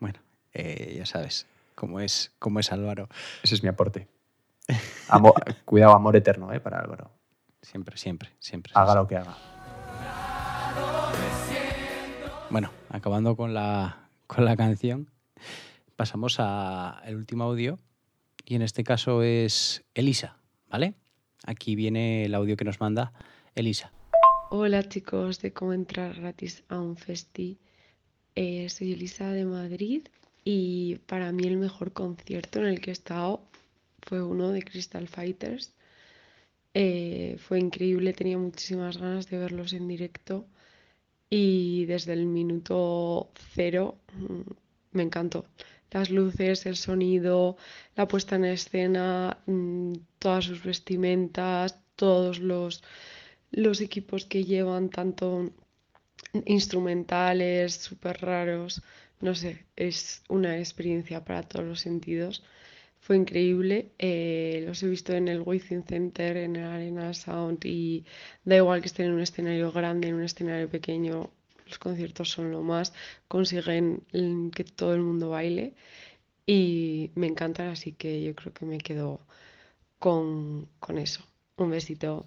Speaker 4: Bueno, eh, ya sabes cómo es, cómo es Álvaro.
Speaker 3: Ese es mi aporte. Amo- cuidado, amor eterno, ¿eh? Para Álvaro.
Speaker 4: Siempre, siempre, siempre.
Speaker 3: Haga lo que haga.
Speaker 4: Bueno, acabando con la, con la canción, pasamos al último audio y en este caso es Elisa, ¿vale? Aquí viene el audio que nos manda Elisa.
Speaker 13: Hola chicos de cómo entrar gratis a un festi. Eh, soy Elisa de Madrid y para mí el mejor concierto en el que he estado fue uno de Crystal Fighters. Eh, fue increíble, tenía muchísimas ganas de verlos en directo y desde el minuto cero mm, me encantó. Las luces, el sonido, la puesta en escena, mm, todas sus vestimentas, todos los los equipos que llevan tanto instrumentales súper raros, no sé, es una experiencia para todos los sentidos. Fue increíble, eh, los he visto en el Within Center, en el Arena Sound y da igual que estén en un escenario grande, en un escenario pequeño, los conciertos son lo más, consiguen que todo el mundo baile y me encantan, así que yo creo que me quedo con, con eso. Un besito.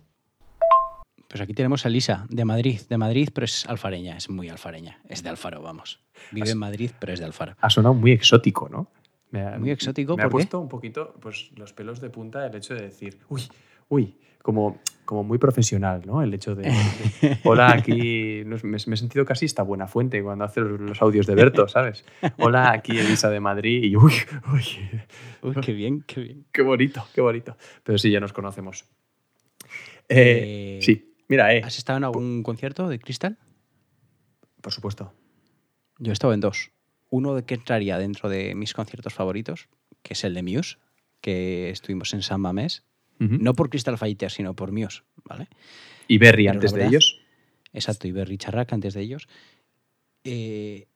Speaker 4: Pues aquí tenemos a Lisa, de Madrid, de Madrid, pero es alfareña, es muy alfareña, es de Alfaro, vamos. Vive en Madrid, pero es de Alfaro.
Speaker 3: Ha sonado muy exótico, ¿no? Me ha-
Speaker 4: Muy exótico,
Speaker 3: Me ha puesto un poquito pues, los pelos de punta el hecho de decir, uy, uy, como, como muy profesional, ¿no? El hecho de, de, hola, aquí, no me, me he sentido casi esta buena fuente cuando hace los, los audios de Berto, ¿sabes? Hola, aquí Elisa de Madrid y uy, uy,
Speaker 4: Uy, qué bien, qué bien.
Speaker 3: qué bonito, qué bonito. Pero sí, ya nos conocemos. Eh,
Speaker 4: Eh,
Speaker 3: sí, mira, eh,
Speaker 4: ¿Has estado en algún concierto de Crystal?
Speaker 3: por supuesto.
Speaker 4: Yo he estado en dos. Uno de que entraría dentro de mis conciertos favoritos, que es el de Muse, que estuvimos en San Mamés. No por Crystal Fighter, sino por Muse, ¿vale?
Speaker 3: Y Berry
Speaker 4: Pero
Speaker 3: antes de ellos.
Speaker 4: Exacto, y Berry Charrac antes de ellos. Eh,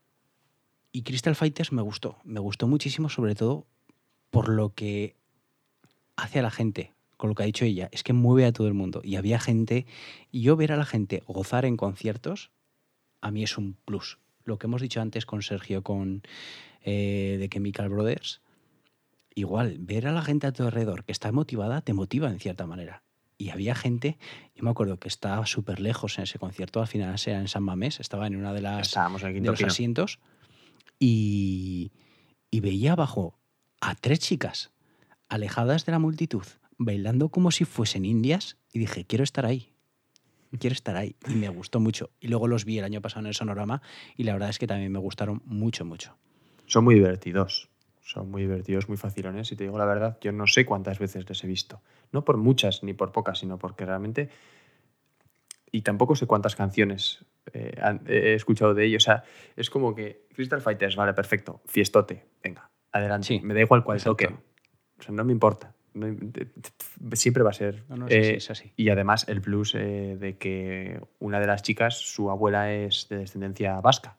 Speaker 4: y Crystal Fighters me gustó. Me gustó muchísimo, sobre todo por lo que hace a la gente, con lo que ha dicho ella. Es que mueve a todo el mundo. Y había gente. Y yo ver a la gente gozar en conciertos, a mí es un plus. Lo que hemos dicho antes con Sergio, con eh, The Chemical Brothers. Igual, ver a la gente a tu alrededor que está motivada, te motiva en cierta manera. Y había gente, yo me acuerdo que estaba súper lejos en ese concierto, al final era en San Mamés, estaba en una de las
Speaker 3: Estábamos en el
Speaker 4: de
Speaker 3: quinto
Speaker 4: los
Speaker 3: pino.
Speaker 4: asientos y, y veía abajo a tres chicas alejadas de la multitud, bailando como si fuesen indias y dije, quiero estar ahí, quiero estar ahí. Y me gustó mucho. Y luego los vi el año pasado en el Sonorama y la verdad es que también me gustaron mucho, mucho.
Speaker 3: Son muy divertidos. Son muy divertidos, muy facilones. Y te digo la verdad, yo no sé cuántas veces les he visto. No por muchas ni por pocas, sino porque realmente. Y tampoco sé cuántas canciones eh, he escuchado de ellos. O sea, es como que Crystal Fighters, vale, perfecto. Fiestote, venga, adelante.
Speaker 4: Sí,
Speaker 3: me da igual cuál toquen. O sea, no me importa. No- siempre va a ser.
Speaker 4: No, no, es así,
Speaker 3: Eh,
Speaker 4: es así.
Speaker 3: Y además el plus eh, de que una de las chicas, su abuela es de descendencia vasca,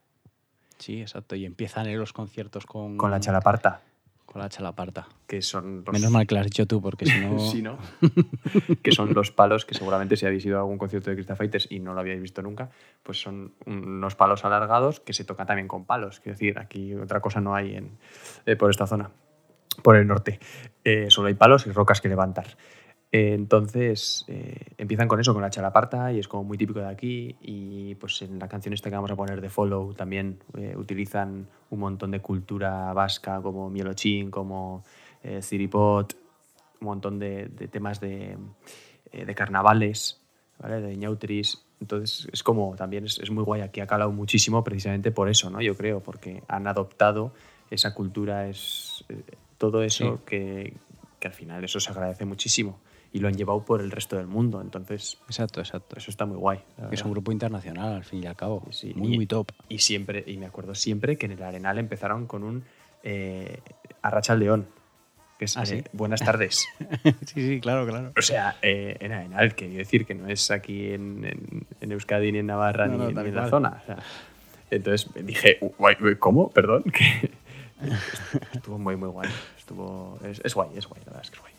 Speaker 4: Sí, exacto. Y empiezan en los conciertos con,
Speaker 3: con la chalaparta,
Speaker 4: con la chalaparta.
Speaker 3: que son los...
Speaker 4: Menos mal que lo has dicho tú, porque si no...
Speaker 3: Sí, ¿no? que son los palos que seguramente si habéis ido a algún concierto de Crystal Fighters y no lo habíais visto nunca, pues son unos palos alargados que se tocan también con palos. Quiero decir, aquí otra cosa no hay en, eh, por esta zona, por el norte. Eh, solo hay palos y rocas que levantar. Entonces eh, empiezan con eso, con la chalaparta, y es como muy típico de aquí. Y pues en la canción esta que vamos a poner de Follow también eh, utilizan un montón de cultura vasca, como Mielochín, como eh, Ciripot, un montón de, de temas de, eh, de carnavales, ¿vale? de ñautris. Entonces es como también es, es muy guay. Aquí ha calado muchísimo precisamente por eso, ¿no? Yo creo, porque han adoptado esa cultura, es eh, todo eso
Speaker 4: Sí.
Speaker 3: que, que al final eso se agradece muchísimo y lo han llevado por el resto del mundo. Entonces
Speaker 4: Exacto, exacto.
Speaker 3: eso está muy guay.
Speaker 4: es un grupo internacional, al fin y al cabo.
Speaker 3: Sí,
Speaker 4: muy,
Speaker 3: y-
Speaker 4: muy top.
Speaker 3: Y siempre, y me acuerdo siempre que en el Arenal empezaron con un eh, Arracha al León, que es
Speaker 4: Ah,
Speaker 3: eh, buenas tardes.
Speaker 4: sí, sí, claro, claro.
Speaker 3: O sea, eh, en Arenal, que quiero decir que no es aquí en, en- en Euskadi ni en Navarra
Speaker 4: No,
Speaker 3: ni,
Speaker 4: no,
Speaker 3: ni
Speaker 4: tal
Speaker 3: en la zona. o sea, entonces dije, "Guay, guay, ¿cómo? Perdón. Estuvo muy, muy guay. Estuvo, es, es guay, es guay, la verdad es que es guay.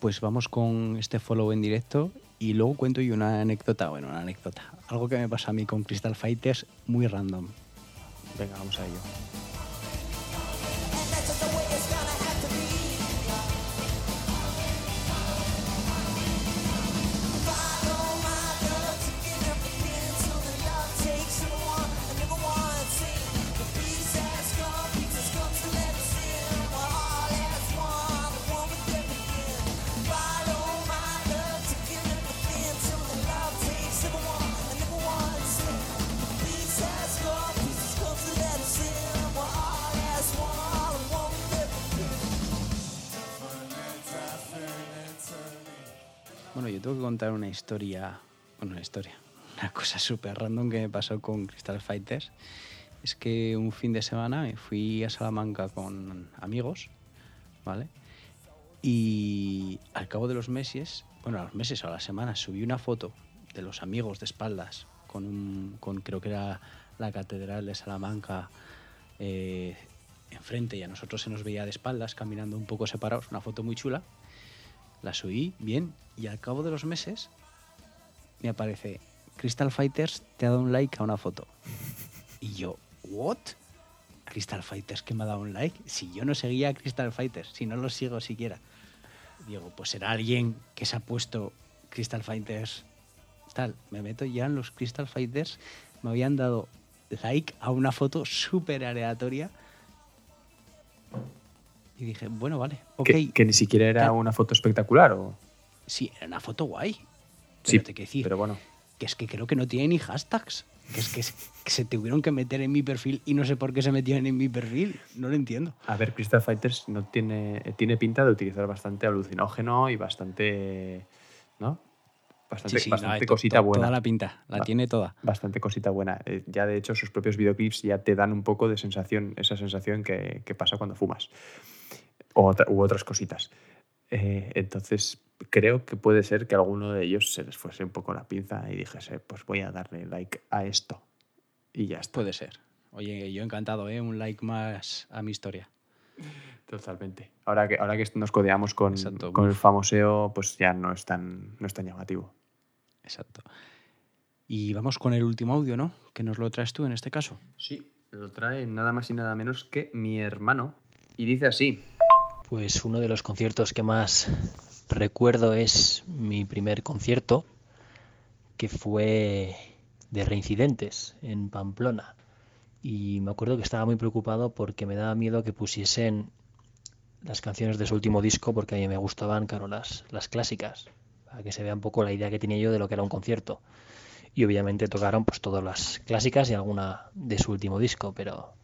Speaker 4: Pues vamos con este follow en directo y luego cuento yo una anécdota, bueno, una anécdota. Algo que me pasa a mí con Crystal Fighters muy random.
Speaker 3: Venga, vamos a ello.
Speaker 4: Yo tengo que contar una historia, una historia, una cosa súper random que me pasó con Crystal Fighters. Es que un fin de semana me fui a Salamanca con amigos, ¿vale? Y al cabo de los meses, bueno, a los meses o a las semanas, subí una foto de los amigos de espaldas, con, un, con creo que era la Catedral de Salamanca eh, enfrente y a nosotros se nos veía de espaldas, caminando un poco separados, una foto muy chula. La subí bien y al cabo de los meses me aparece Crystal Fighters te ha dado un like a una foto. Y yo, ¿what? Crystal Fighters que me ha dado un like. Si yo no seguía a Crystal Fighters, si no los sigo siquiera. Digo, pues será alguien que se ha puesto Crystal Fighters tal. Me meto ya en los Crystal Fighters. Me habían dado like a una foto súper aleatoria. Y dije, bueno, vale, ok.
Speaker 3: Que, que ni siquiera era una foto espectacular o...
Speaker 4: Sí, era una foto guay.
Speaker 3: Sí,
Speaker 4: Pero te quiero decir,
Speaker 3: pero bueno.
Speaker 4: que es que creo que no tiene ni hashtags. Que es que, se tuvieron que meter en mi perfil y no sé por qué se metieron en mi perfil. No lo entiendo.
Speaker 3: A ver, Crystal Fighters no tiene, tiene pinta de utilizar bastante alucinógeno y bastante, ¿no? Bastante,
Speaker 4: Sí, sí,
Speaker 3: bastante
Speaker 4: no, to-
Speaker 3: cosita
Speaker 4: to-
Speaker 3: buena.
Speaker 4: Toda la pinta, la tiene toda.
Speaker 3: Bastante cosita buena. Eh, Ya de hecho sus propios videoclips ya te dan un poco de sensación, esa sensación que, que pasa cuando fumas. O otra- u otras cositas. Eh, entonces creo que puede ser que a alguno de ellos se les fuese un poco la pinza y dijese, pues voy a darle like a esto. Y ya está.
Speaker 4: Puede ser. Oye, yo encantado, ¿eh? Un like más a mi historia.
Speaker 3: Totalmente. Ahora que, ahora que nos codeamos con,
Speaker 4: Exacto.
Speaker 3: con el famoseo, pues ya no es tan, no es tan llamativo.
Speaker 4: Exacto. Y vamos con el último audio, ¿no? Que nos lo traes tú en este caso.
Speaker 3: Sí, lo trae nada más y nada menos que mi hermano. Y dice así.
Speaker 14: Pues uno de los conciertos que más recuerdo es mi primer concierto, que fue de Reincidentes en Pamplona. Y me acuerdo que estaba muy preocupado porque me daba miedo que pusiesen las canciones de su último disco, porque a mí me gustaban, claro, las, las clásicas, para que se vea un poco la idea que tenía yo de lo que era un concierto. Y obviamente tocaron pues todas las clásicas y alguna de su último disco, pero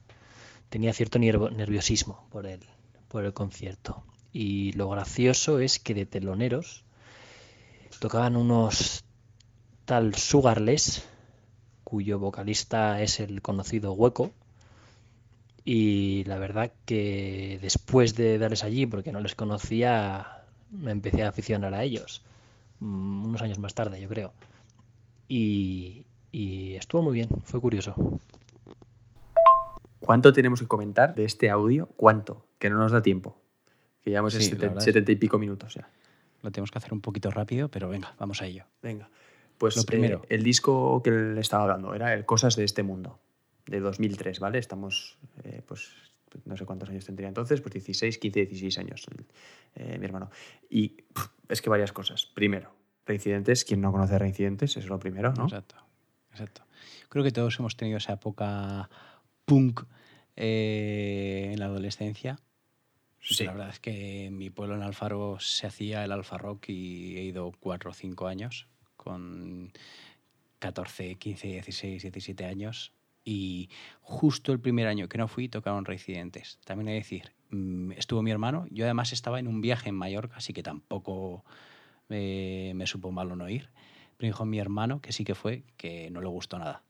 Speaker 14: tenía cierto nerviosismo por el, por el concierto. Y lo gracioso es que de teloneros tocaban unos tal Sugarless, cuyo vocalista es el conocido Hueco. Y la verdad que después de darles allí, porque no les conocía, me empecé a aficionar a ellos. Mm, Unos años más tarde, yo creo. Y, y estuvo muy bien, fue curioso.
Speaker 3: ¿Cuánto tenemos que comentar de este audio? ¿Cuánto? Que no nos da tiempo. Que llevamos
Speaker 4: Sí,
Speaker 3: setenta
Speaker 4: verdad es-
Speaker 3: 70 y pico minutos ya.
Speaker 4: Lo tenemos que hacer un poquito rápido, pero venga, vamos a ello.
Speaker 3: Venga. Pues
Speaker 4: Lo primero.
Speaker 3: eh, el disco que le estaba hablando era el Cosas de este mundo, de 2003, ¿vale? Estamos, eh, pues, no sé cuántos años tendría entonces, pues 16, 15, 16 años, eh, mi hermano. Y pff, es que varias cosas. Primero, Reincidentes, quien no conoce Reincidentes, eso es lo primero, ¿no?
Speaker 4: Exacto, exacto. Creo que todos hemos tenido esa época punk en la adolescencia.
Speaker 3: Sí.
Speaker 4: La verdad es que en mi pueblo en Alfaro se hacía el Alfa Rock y he ido cuatro o cinco años con 14, 15, 16, 17 años. Y justo el primer año que no fui tocaron Reincidentes. También he de decir, mm, estuvo mi hermano. Yo además estaba en un viaje en Mallorca, así que tampoco eh, me supo malo no ir. Pero dijo mi hermano, que sí que fue, que no le gustó nada.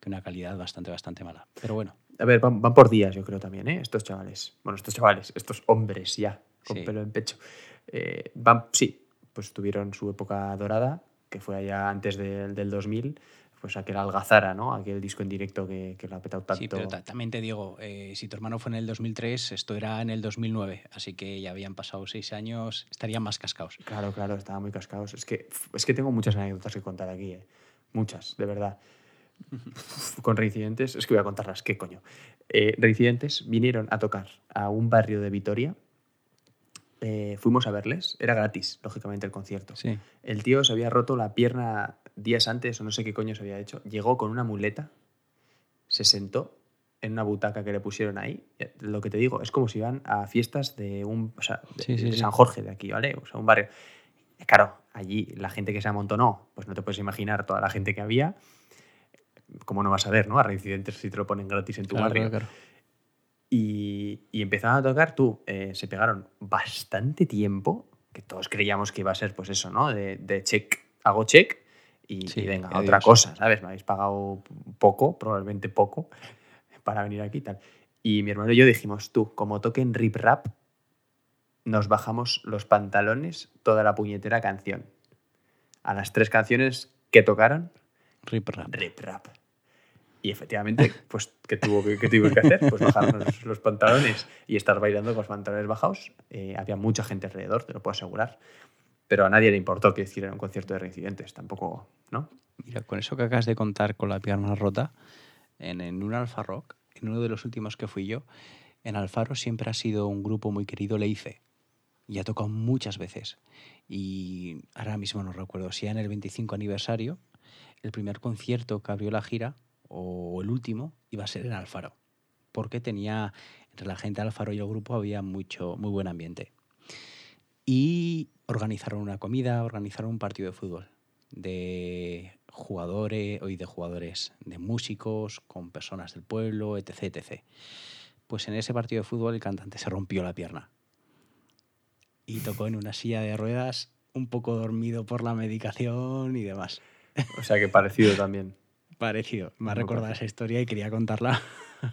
Speaker 4: Que una calidad bastante, bastante mala. Pero bueno,
Speaker 3: A ver, van, van por días, yo creo también, ¿eh? Estos chavales. Bueno, estos chavales, estos hombres ya, con
Speaker 4: Sí.
Speaker 3: pelo en pecho. Eh, van, sí, pues tuvieron su época dorada, que fue allá antes del- del 2000, pues aquel Algazara, ¿no? Aquel disco en directo que, que lo ha petado tanto.
Speaker 4: sí, pero ta- también te digo, eh, si tu hermano fue en el 2003, esto era en el 2009. Así que ya habían pasado seis años, estarían más cascados.
Speaker 3: Claro, claro, estaban muy cascados. Es que, es que tengo muchas anécdotas que contar aquí, ¿eh? Muchas, de verdad. Con Reincidentes, es que voy a contarlas, ¿qué coño? Eh, Reincidentes vinieron a tocar a un barrio de Vitoria. Eh, fuimos a verles, era gratis, lógicamente, el concierto.
Speaker 4: Sí.
Speaker 3: El tío se había roto la pierna días antes, o no sé qué coño se había hecho. Llegó con una muleta, se sentó en una butaca que le pusieron ahí. Eh, Lo que te digo, es como si iban a fiestas de un o sea, de,
Speaker 4: Sí, sí,
Speaker 3: de
Speaker 4: sí.
Speaker 3: San Jorge de aquí, ¿vale? O sea, un barrio. Eh, Claro, allí la gente que se amontonó, pues no te puedes imaginar toda la gente que había. ¿Cómo no vas a ver, no? A reincidentes si te lo ponen gratis en tu
Speaker 4: Claro,
Speaker 3: barrio.
Speaker 4: claro, claro.
Speaker 3: Y, y empezaron a tocar, tú, eh, se pegaron bastante tiempo, que todos creíamos que iba a ser, pues eso, ¿no? De, de check, hago check y,
Speaker 4: Sí,
Speaker 3: y venga, otra cosa, ¿sabes? Me habéis pagado poco, probablemente poco, para venir aquí y tal. Y mi hermano y yo dijimos, tú, como toquen rip rap, nos bajamos los pantalones toda la puñetera canción. A las tres canciones que tocaran
Speaker 4: Rip Rap.
Speaker 3: Rip Rap. Y efectivamente, pues, ¿qué, tuvo, que- qué tuvimos que hacer? Pues bajarnos los pantalones y estar bailando con los pantalones bajados. Eh, había mucha gente alrededor, te lo puedo asegurar. Pero a nadie le importó que hiciera un concierto de reincidentes, tampoco, ¿no?
Speaker 4: Mira, con eso que acabas de contar con la pierna rota, en, en un Alfa Rock, en uno de los últimos que fui yo, en Alfaro siempre ha sido un grupo muy querido, Leice. Y ha tocado muchas veces. Y ahora mismo no recuerdo si era en el 25 aniversario, el primer concierto que abrió la gira, o el último, iba a ser en Alfaro. Porque tenía, entre la gente de Alfaro y el grupo había mucho, muy buen ambiente. Y organizaron una comida, organizaron un partido de fútbol de jugadores y de jugadores, de músicos, con personas del pueblo, etc, etc. Pues en ese partido de fútbol el cantante se rompió la pierna y tocó en una silla de ruedas, un poco dormido por la medicación y demás.
Speaker 3: O sea que parecido también.
Speaker 4: Parecido. Me ha recordado esa historia y quería contarla.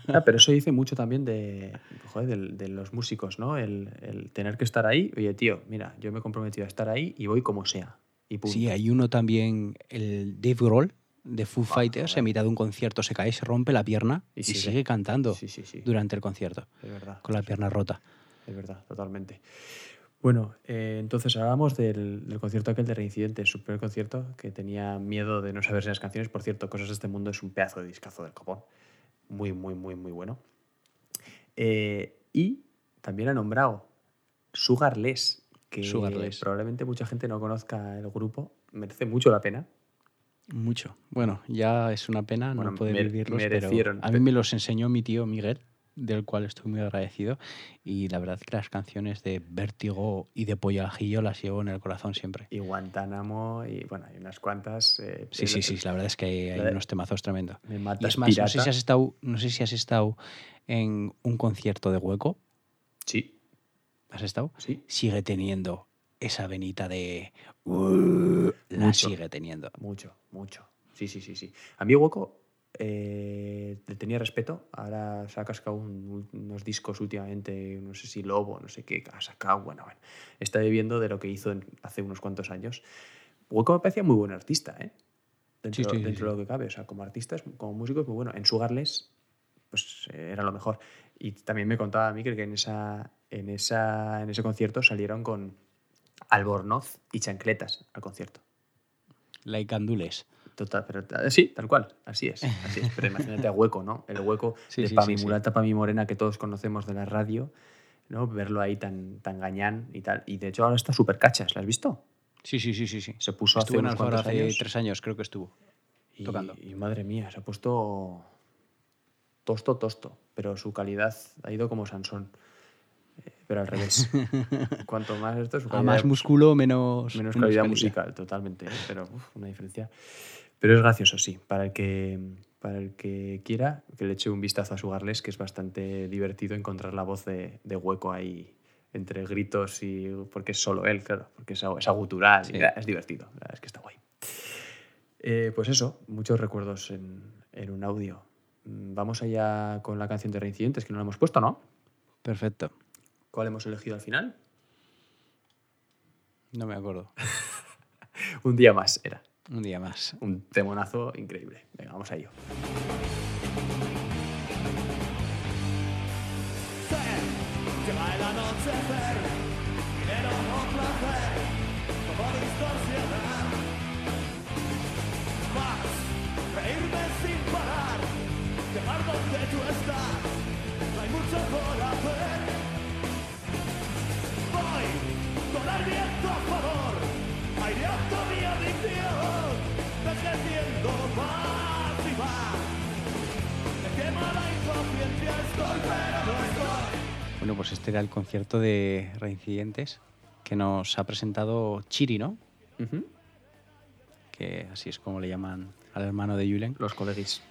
Speaker 3: Ah, pero eso dice mucho también de, joder, del- de, los músicos, ¿no? El, el tener que estar ahí. Oye, tío, mira, yo me he comprometido a estar ahí y voy como sea. Y punto.
Speaker 4: Sí, hay uno también, el Dave Grohl de Foo Fighters, en mitad de un concierto se cae, se rompe la pierna y,
Speaker 3: Y sigue.
Speaker 4: sigue. cantando
Speaker 3: Sí, sí, sí.
Speaker 4: durante el concierto
Speaker 3: Es verdad.
Speaker 4: con la pierna rota.
Speaker 3: Es verdad, totalmente. Bueno, eh, entonces hablábamos del, del concierto aquel de Reincidente, su primer concierto, que tenía miedo de no saberse las canciones. Por cierto, Cosas de este mundo es un pedazo de discazo del copón. Muy, muy, muy, muy bueno. Eh, y también ha nombrado Sugarless, que
Speaker 4: Sugarless.
Speaker 3: probablemente mucha gente no conozca el grupo. Merece mucho la pena.
Speaker 4: Mucho. Bueno, ya es una pena
Speaker 3: Bueno,
Speaker 4: no poder vivirlos,
Speaker 3: merecieron.
Speaker 4: pero a mí me los enseñó mi tío Miguel, del cual estoy muy agradecido. Y la verdad que las canciones de Vértigo y de Pollo al Ajillo las llevo en el corazón siempre.
Speaker 3: Y Guantánamo, y bueno, hay unas cuantas. eh,
Speaker 4: Sí, sí, sí, la verdad es que hay, hay unos temazos tremendos.
Speaker 3: Me
Speaker 4: es más, no sé, si has estado, no sé si has estado en un concierto de hueco.
Speaker 3: Sí.
Speaker 4: ¿Has estado?
Speaker 3: Sí.
Speaker 4: Sigue teniendo esa venita de... "Uh", la
Speaker 3: Mucho.
Speaker 4: sigue teniendo.
Speaker 3: Mucho, mucho. Sí, sí, sí, sí. A mí Hueco eh, le tenía respeto. Ahora se ha cascado un- unos discos últimamente, no sé si Lobo, no sé qué, ha sacado. Bueno, bueno. Está viviendo de lo que hizo en- hace unos cuantos años. Hueco me parecía muy buen artista, ¿eh? Dentro,
Speaker 4: Sí, sí, sí,
Speaker 3: dentro de
Speaker 4: sí.
Speaker 3: lo que cabe. O sea, como artista, como músico es muy bueno. En Sugarless, pues era lo mejor. Y también me contaba a mí que en, esa, en, esa, en ese concierto salieron con albornoz y chancletas al concierto.
Speaker 4: Like Andules.
Speaker 3: Total, pero sí, tal cual, así es, así es. Pero imagínate a hueco, ¿no? El hueco
Speaker 4: Sí,
Speaker 3: de
Speaker 4: sí,
Speaker 3: pa'
Speaker 4: sí,
Speaker 3: mulata, pa' mi morena que todos conocemos de la radio, ¿no? Verlo ahí tan, tan gañán y tal. Y de hecho ahora está súper cachas, ¿la has visto?
Speaker 4: Sí, sí, sí, sí, sí.
Speaker 3: Se puso hace
Speaker 4: Estuvo en
Speaker 3: unos cuantos
Speaker 4: hace
Speaker 3: años.
Speaker 4: tres años, creo que estuvo.
Speaker 3: Y,
Speaker 4: tocando.
Speaker 3: y madre mía, se ha puesto tosto, tosto, pero su calidad ha ido como Sansón. Eh, Pero al revés. Cuanto más esto, su
Speaker 4: A
Speaker 3: calidad,
Speaker 4: más músculo, menos,
Speaker 3: menos calidad musical, totalmente. ¿eh? Pero uf, una diferencia. Pero es gracioso, sí. Para el que para el que quiera, que le eche un vistazo a Sugarless, que es bastante divertido encontrar la voz de, de hueco ahí entre gritos y. porque es solo él, claro, porque es, es agutural,
Speaker 4: Sí.
Speaker 3: es divertido, es que está guay. Eh, pues eso, muchos recuerdos en, en un audio. Mm, Vamos allá con la canción de Reincidentes, que no la hemos puesto, ¿no?
Speaker 4: Perfecto.
Speaker 3: ¿Cuál hemos elegido al final?
Speaker 4: No me acuerdo.
Speaker 3: Un día más era.
Speaker 4: Un día más.
Speaker 3: Un temonazo increíble. Venga, vamos a ello.
Speaker 7: Sin parar, llegar donde tú estás, no hay mucho por
Speaker 4: Bueno, pues este era el concierto de Reincidentes que nos ha presentado Chiri, ¿no? Que así es como le llaman al hermano de Julen.
Speaker 3: Los colegis.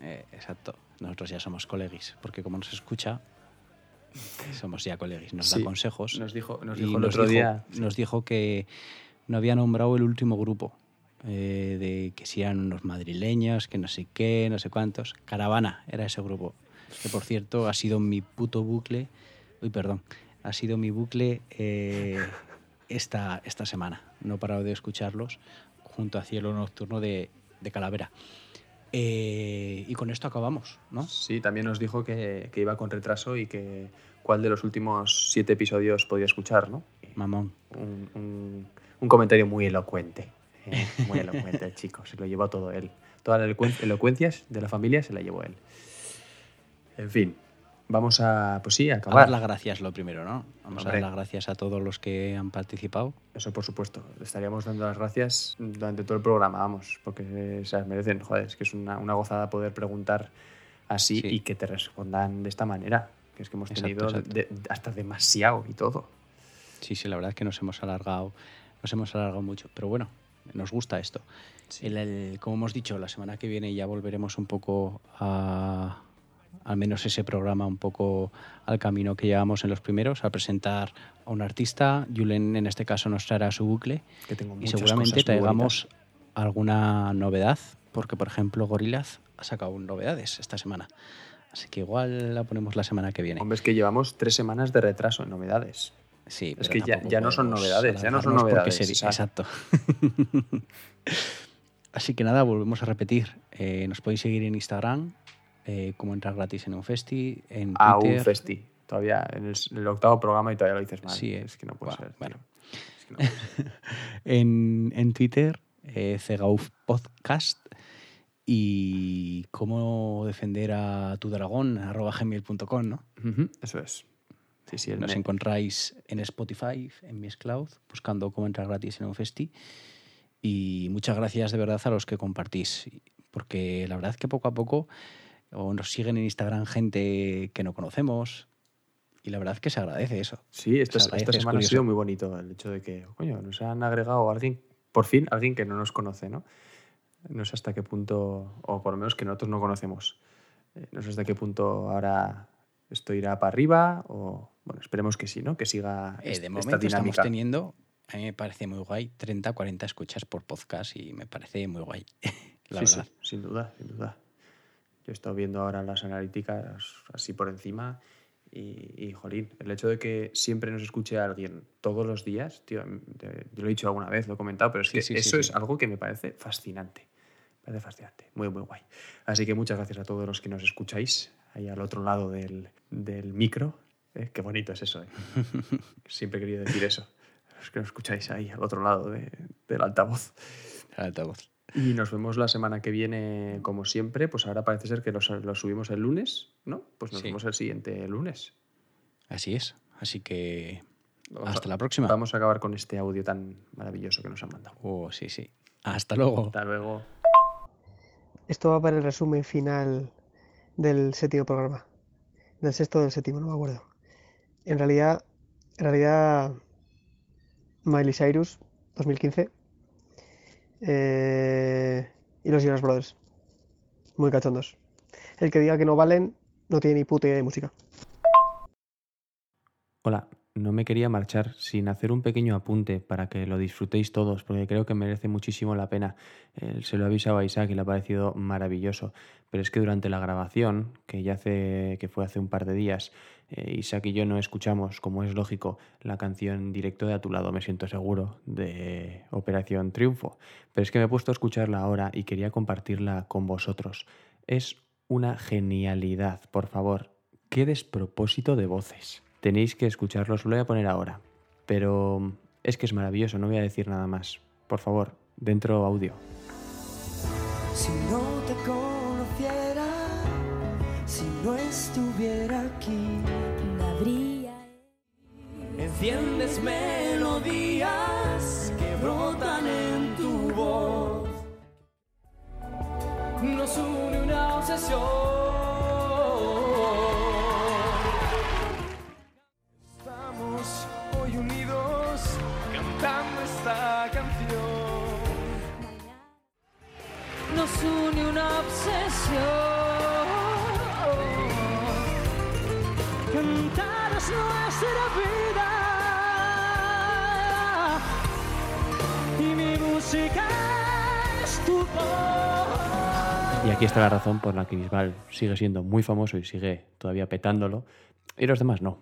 Speaker 4: Eh, exacto. Nosotros ya somos colegis, porque como nos escucha, somos ya colegis. Nos
Speaker 3: Sí,
Speaker 4: da consejos.
Speaker 3: nos dijo- nos dijo el otro día-
Speaker 4: Nos dijo que no había nombrado el último grupo. eh, de que si eran unos madrileños, que no sé qué, no sé cuántos. Caravana era ese grupo. Que por cierto ha sido mi puto bucle. Uy, perdón. Ha sido mi bucle eh, esta, esta semana. No he parado de escucharlos junto a Cielo Nocturno de, de Calavera. Eh, y con esto acabamos, ¿no?
Speaker 3: Sí, también nos dijo que, que iba con retraso y que cuál de los últimos siete episodios podía escuchar, ¿no?
Speaker 4: Mamón.
Speaker 3: Un, un- un comentario muy elocuente. eh, muy elocuente el chico, se lo llevó todo él. Todas las elocu- elocuencias de la familia se la llevó él. En fin, vamos a, pues sí, a
Speaker 4: A
Speaker 3: acabar.
Speaker 4: dar las gracias lo primero, ¿no? Vamos a dar las gracias a todos los que han participado.
Speaker 3: Eso por supuesto. Le estaríamos dando las gracias durante todo el programa, vamos, porque se las merecen. Joder, es que es una, una gozada poder preguntar así y que te respondan de esta manera. Que es que hemos tenido
Speaker 4: exacto.
Speaker 3: de- hasta demasiado y todo.
Speaker 4: Sí, sí, la verdad es que nos hemos alargado, nos hemos alargado mucho, pero bueno, nos gusta esto. El- el- como hemos dicho, la semana que viene ya volveremos un poco a, al menos ese programa, un poco al camino que llevamos en los primeros, a presentar a un artista. Julen en este caso nos traerá su bucle
Speaker 3: Que tengo
Speaker 4: y seguramente traigamos alguna novedad, porque por ejemplo Gorillaz ha sacado novedades esta semana. Así que igual la ponemos la semana que viene.
Speaker 3: Hombre, es que llevamos tres semanas de retraso en novedades.
Speaker 4: Sí,
Speaker 3: es
Speaker 4: pero
Speaker 3: que ya, ya no son novedades, ya no son novedades.
Speaker 4: sería- exacto. Así que nada, volvemos a repetir. Eh, nos podéis seguir en Instagram, eh, como entrar gratis en un festi, en
Speaker 3: A
Speaker 4: Twitter.
Speaker 3: un festi. Todavía en el, en el octavo programa y todavía lo dices mal.
Speaker 4: Sí,
Speaker 3: es que no puede ser.
Speaker 4: bueno.
Speaker 3: tío. Es que no-
Speaker 4: en, en Twitter, eh, Cegauf Podcast. Y cómo defender a tu dragón, arroba gmail.com, ¿no?
Speaker 3: Eso es. Sí, sí,
Speaker 4: Nos
Speaker 3: me-
Speaker 4: encontráis en Spotify, en Miss Cloud, buscando cómo entrar gratis en un festi. Y muchas gracias de verdad a los que compartís, porque la verdad es que poco a poco o nos siguen en Instagram gente que no conocemos y la verdad es que se agradece eso.
Speaker 3: Sí, esta,
Speaker 4: Se agradece,
Speaker 3: esta
Speaker 4: es
Speaker 3: semana ha sido muy bonito el hecho de que, coño, nos han agregado a alguien, por fin, alguien que no nos conoce, ¿no? No sé hasta qué punto, o por lo menos que nosotros no conocemos. Eh, No sé hasta qué punto ahora esto irá para arriba, o, bueno, esperemos que sí, ¿no? Que siga
Speaker 4: Eh, de
Speaker 3: esta
Speaker 4: momento estamos
Speaker 3: dinámica.
Speaker 4: teniendo, a mí me parece muy guay, 30, 40 escuchas por podcast y me parece muy guay, la
Speaker 3: sí,
Speaker 4: verdad.
Speaker 3: sí, sin duda, sin duda. Yo he estado viendo ahora las analíticas así por encima y, y, jolín, el hecho de que siempre nos escuche alguien todos los días, tío, te- yo lo he dicho alguna vez, lo he comentado, pero es
Speaker 4: Sí,
Speaker 3: que
Speaker 4: sí,
Speaker 3: eso
Speaker 4: sí.
Speaker 3: es algo que me parece fascinante. Me parece fascinante, muy, muy guay. Así que muchas gracias a todos los que nos escucháis ahí al otro lado del, del micro. ¿eh? Qué bonito es eso. ¿eh? Siempre he querido decir eso. Los que nos escucháis ahí al otro lado de- del altavoz.
Speaker 4: El altavoz.
Speaker 3: Y nos vemos la semana que viene, como siempre. Pues ahora parece ser que los, los subimos el lunes, ¿no? Pues nos
Speaker 4: Sí.
Speaker 3: vemos el siguiente lunes.
Speaker 4: Así es. Así que
Speaker 3: Vamos
Speaker 4: hasta
Speaker 3: a-
Speaker 4: la próxima.
Speaker 3: Vamos a acabar con este audio tan maravilloso que nos han mandado.
Speaker 4: Oh, sí, sí. Hasta luego.
Speaker 3: Hasta luego.
Speaker 9: Esto va para el resumen final del séptimo programa. Del sexto o del séptimo, no me acuerdo. En realidad, en realidad, Miley Cyrus, 2015. Eh, y los Jonas Brothers. Muy cachondos. El que diga que no valen, no tiene ni puta idea de música.
Speaker 3: Hola, no me quería marchar sin hacer un pequeño apunte para que lo disfrutéis todos, porque creo que merece muchísimo la pena. Eh, se lo he avisado a Isaac y le ha parecido maravilloso. Pero es que durante la grabación, que ya hace, que fue hace un par de días, eh, Isaac y yo no escuchamos, como es lógico, la canción Directo de a tu lado, me siento seguro, de Operación Triunfo. Pero es que me he puesto a escucharla ahora y quería compartirla con vosotros. Es una genialidad, por favor. Qué despropósito de voces. Tenéis que escucharlo, os lo voy a poner ahora. Pero es que es maravilloso, no voy a decir nada más. Por favor, dentro audio.
Speaker 7: Si no te conociera, si no estuviera aquí, no habría. Enciendes melodías que brotan en tu voz. Nos une una obsesión. Una obsesión. Cantar es nuestra vida y mi música es tu.
Speaker 3: Y aquí está la razón por la que Bisbal sigue siendo muy famoso y sigue todavía petándolo, y los demás no.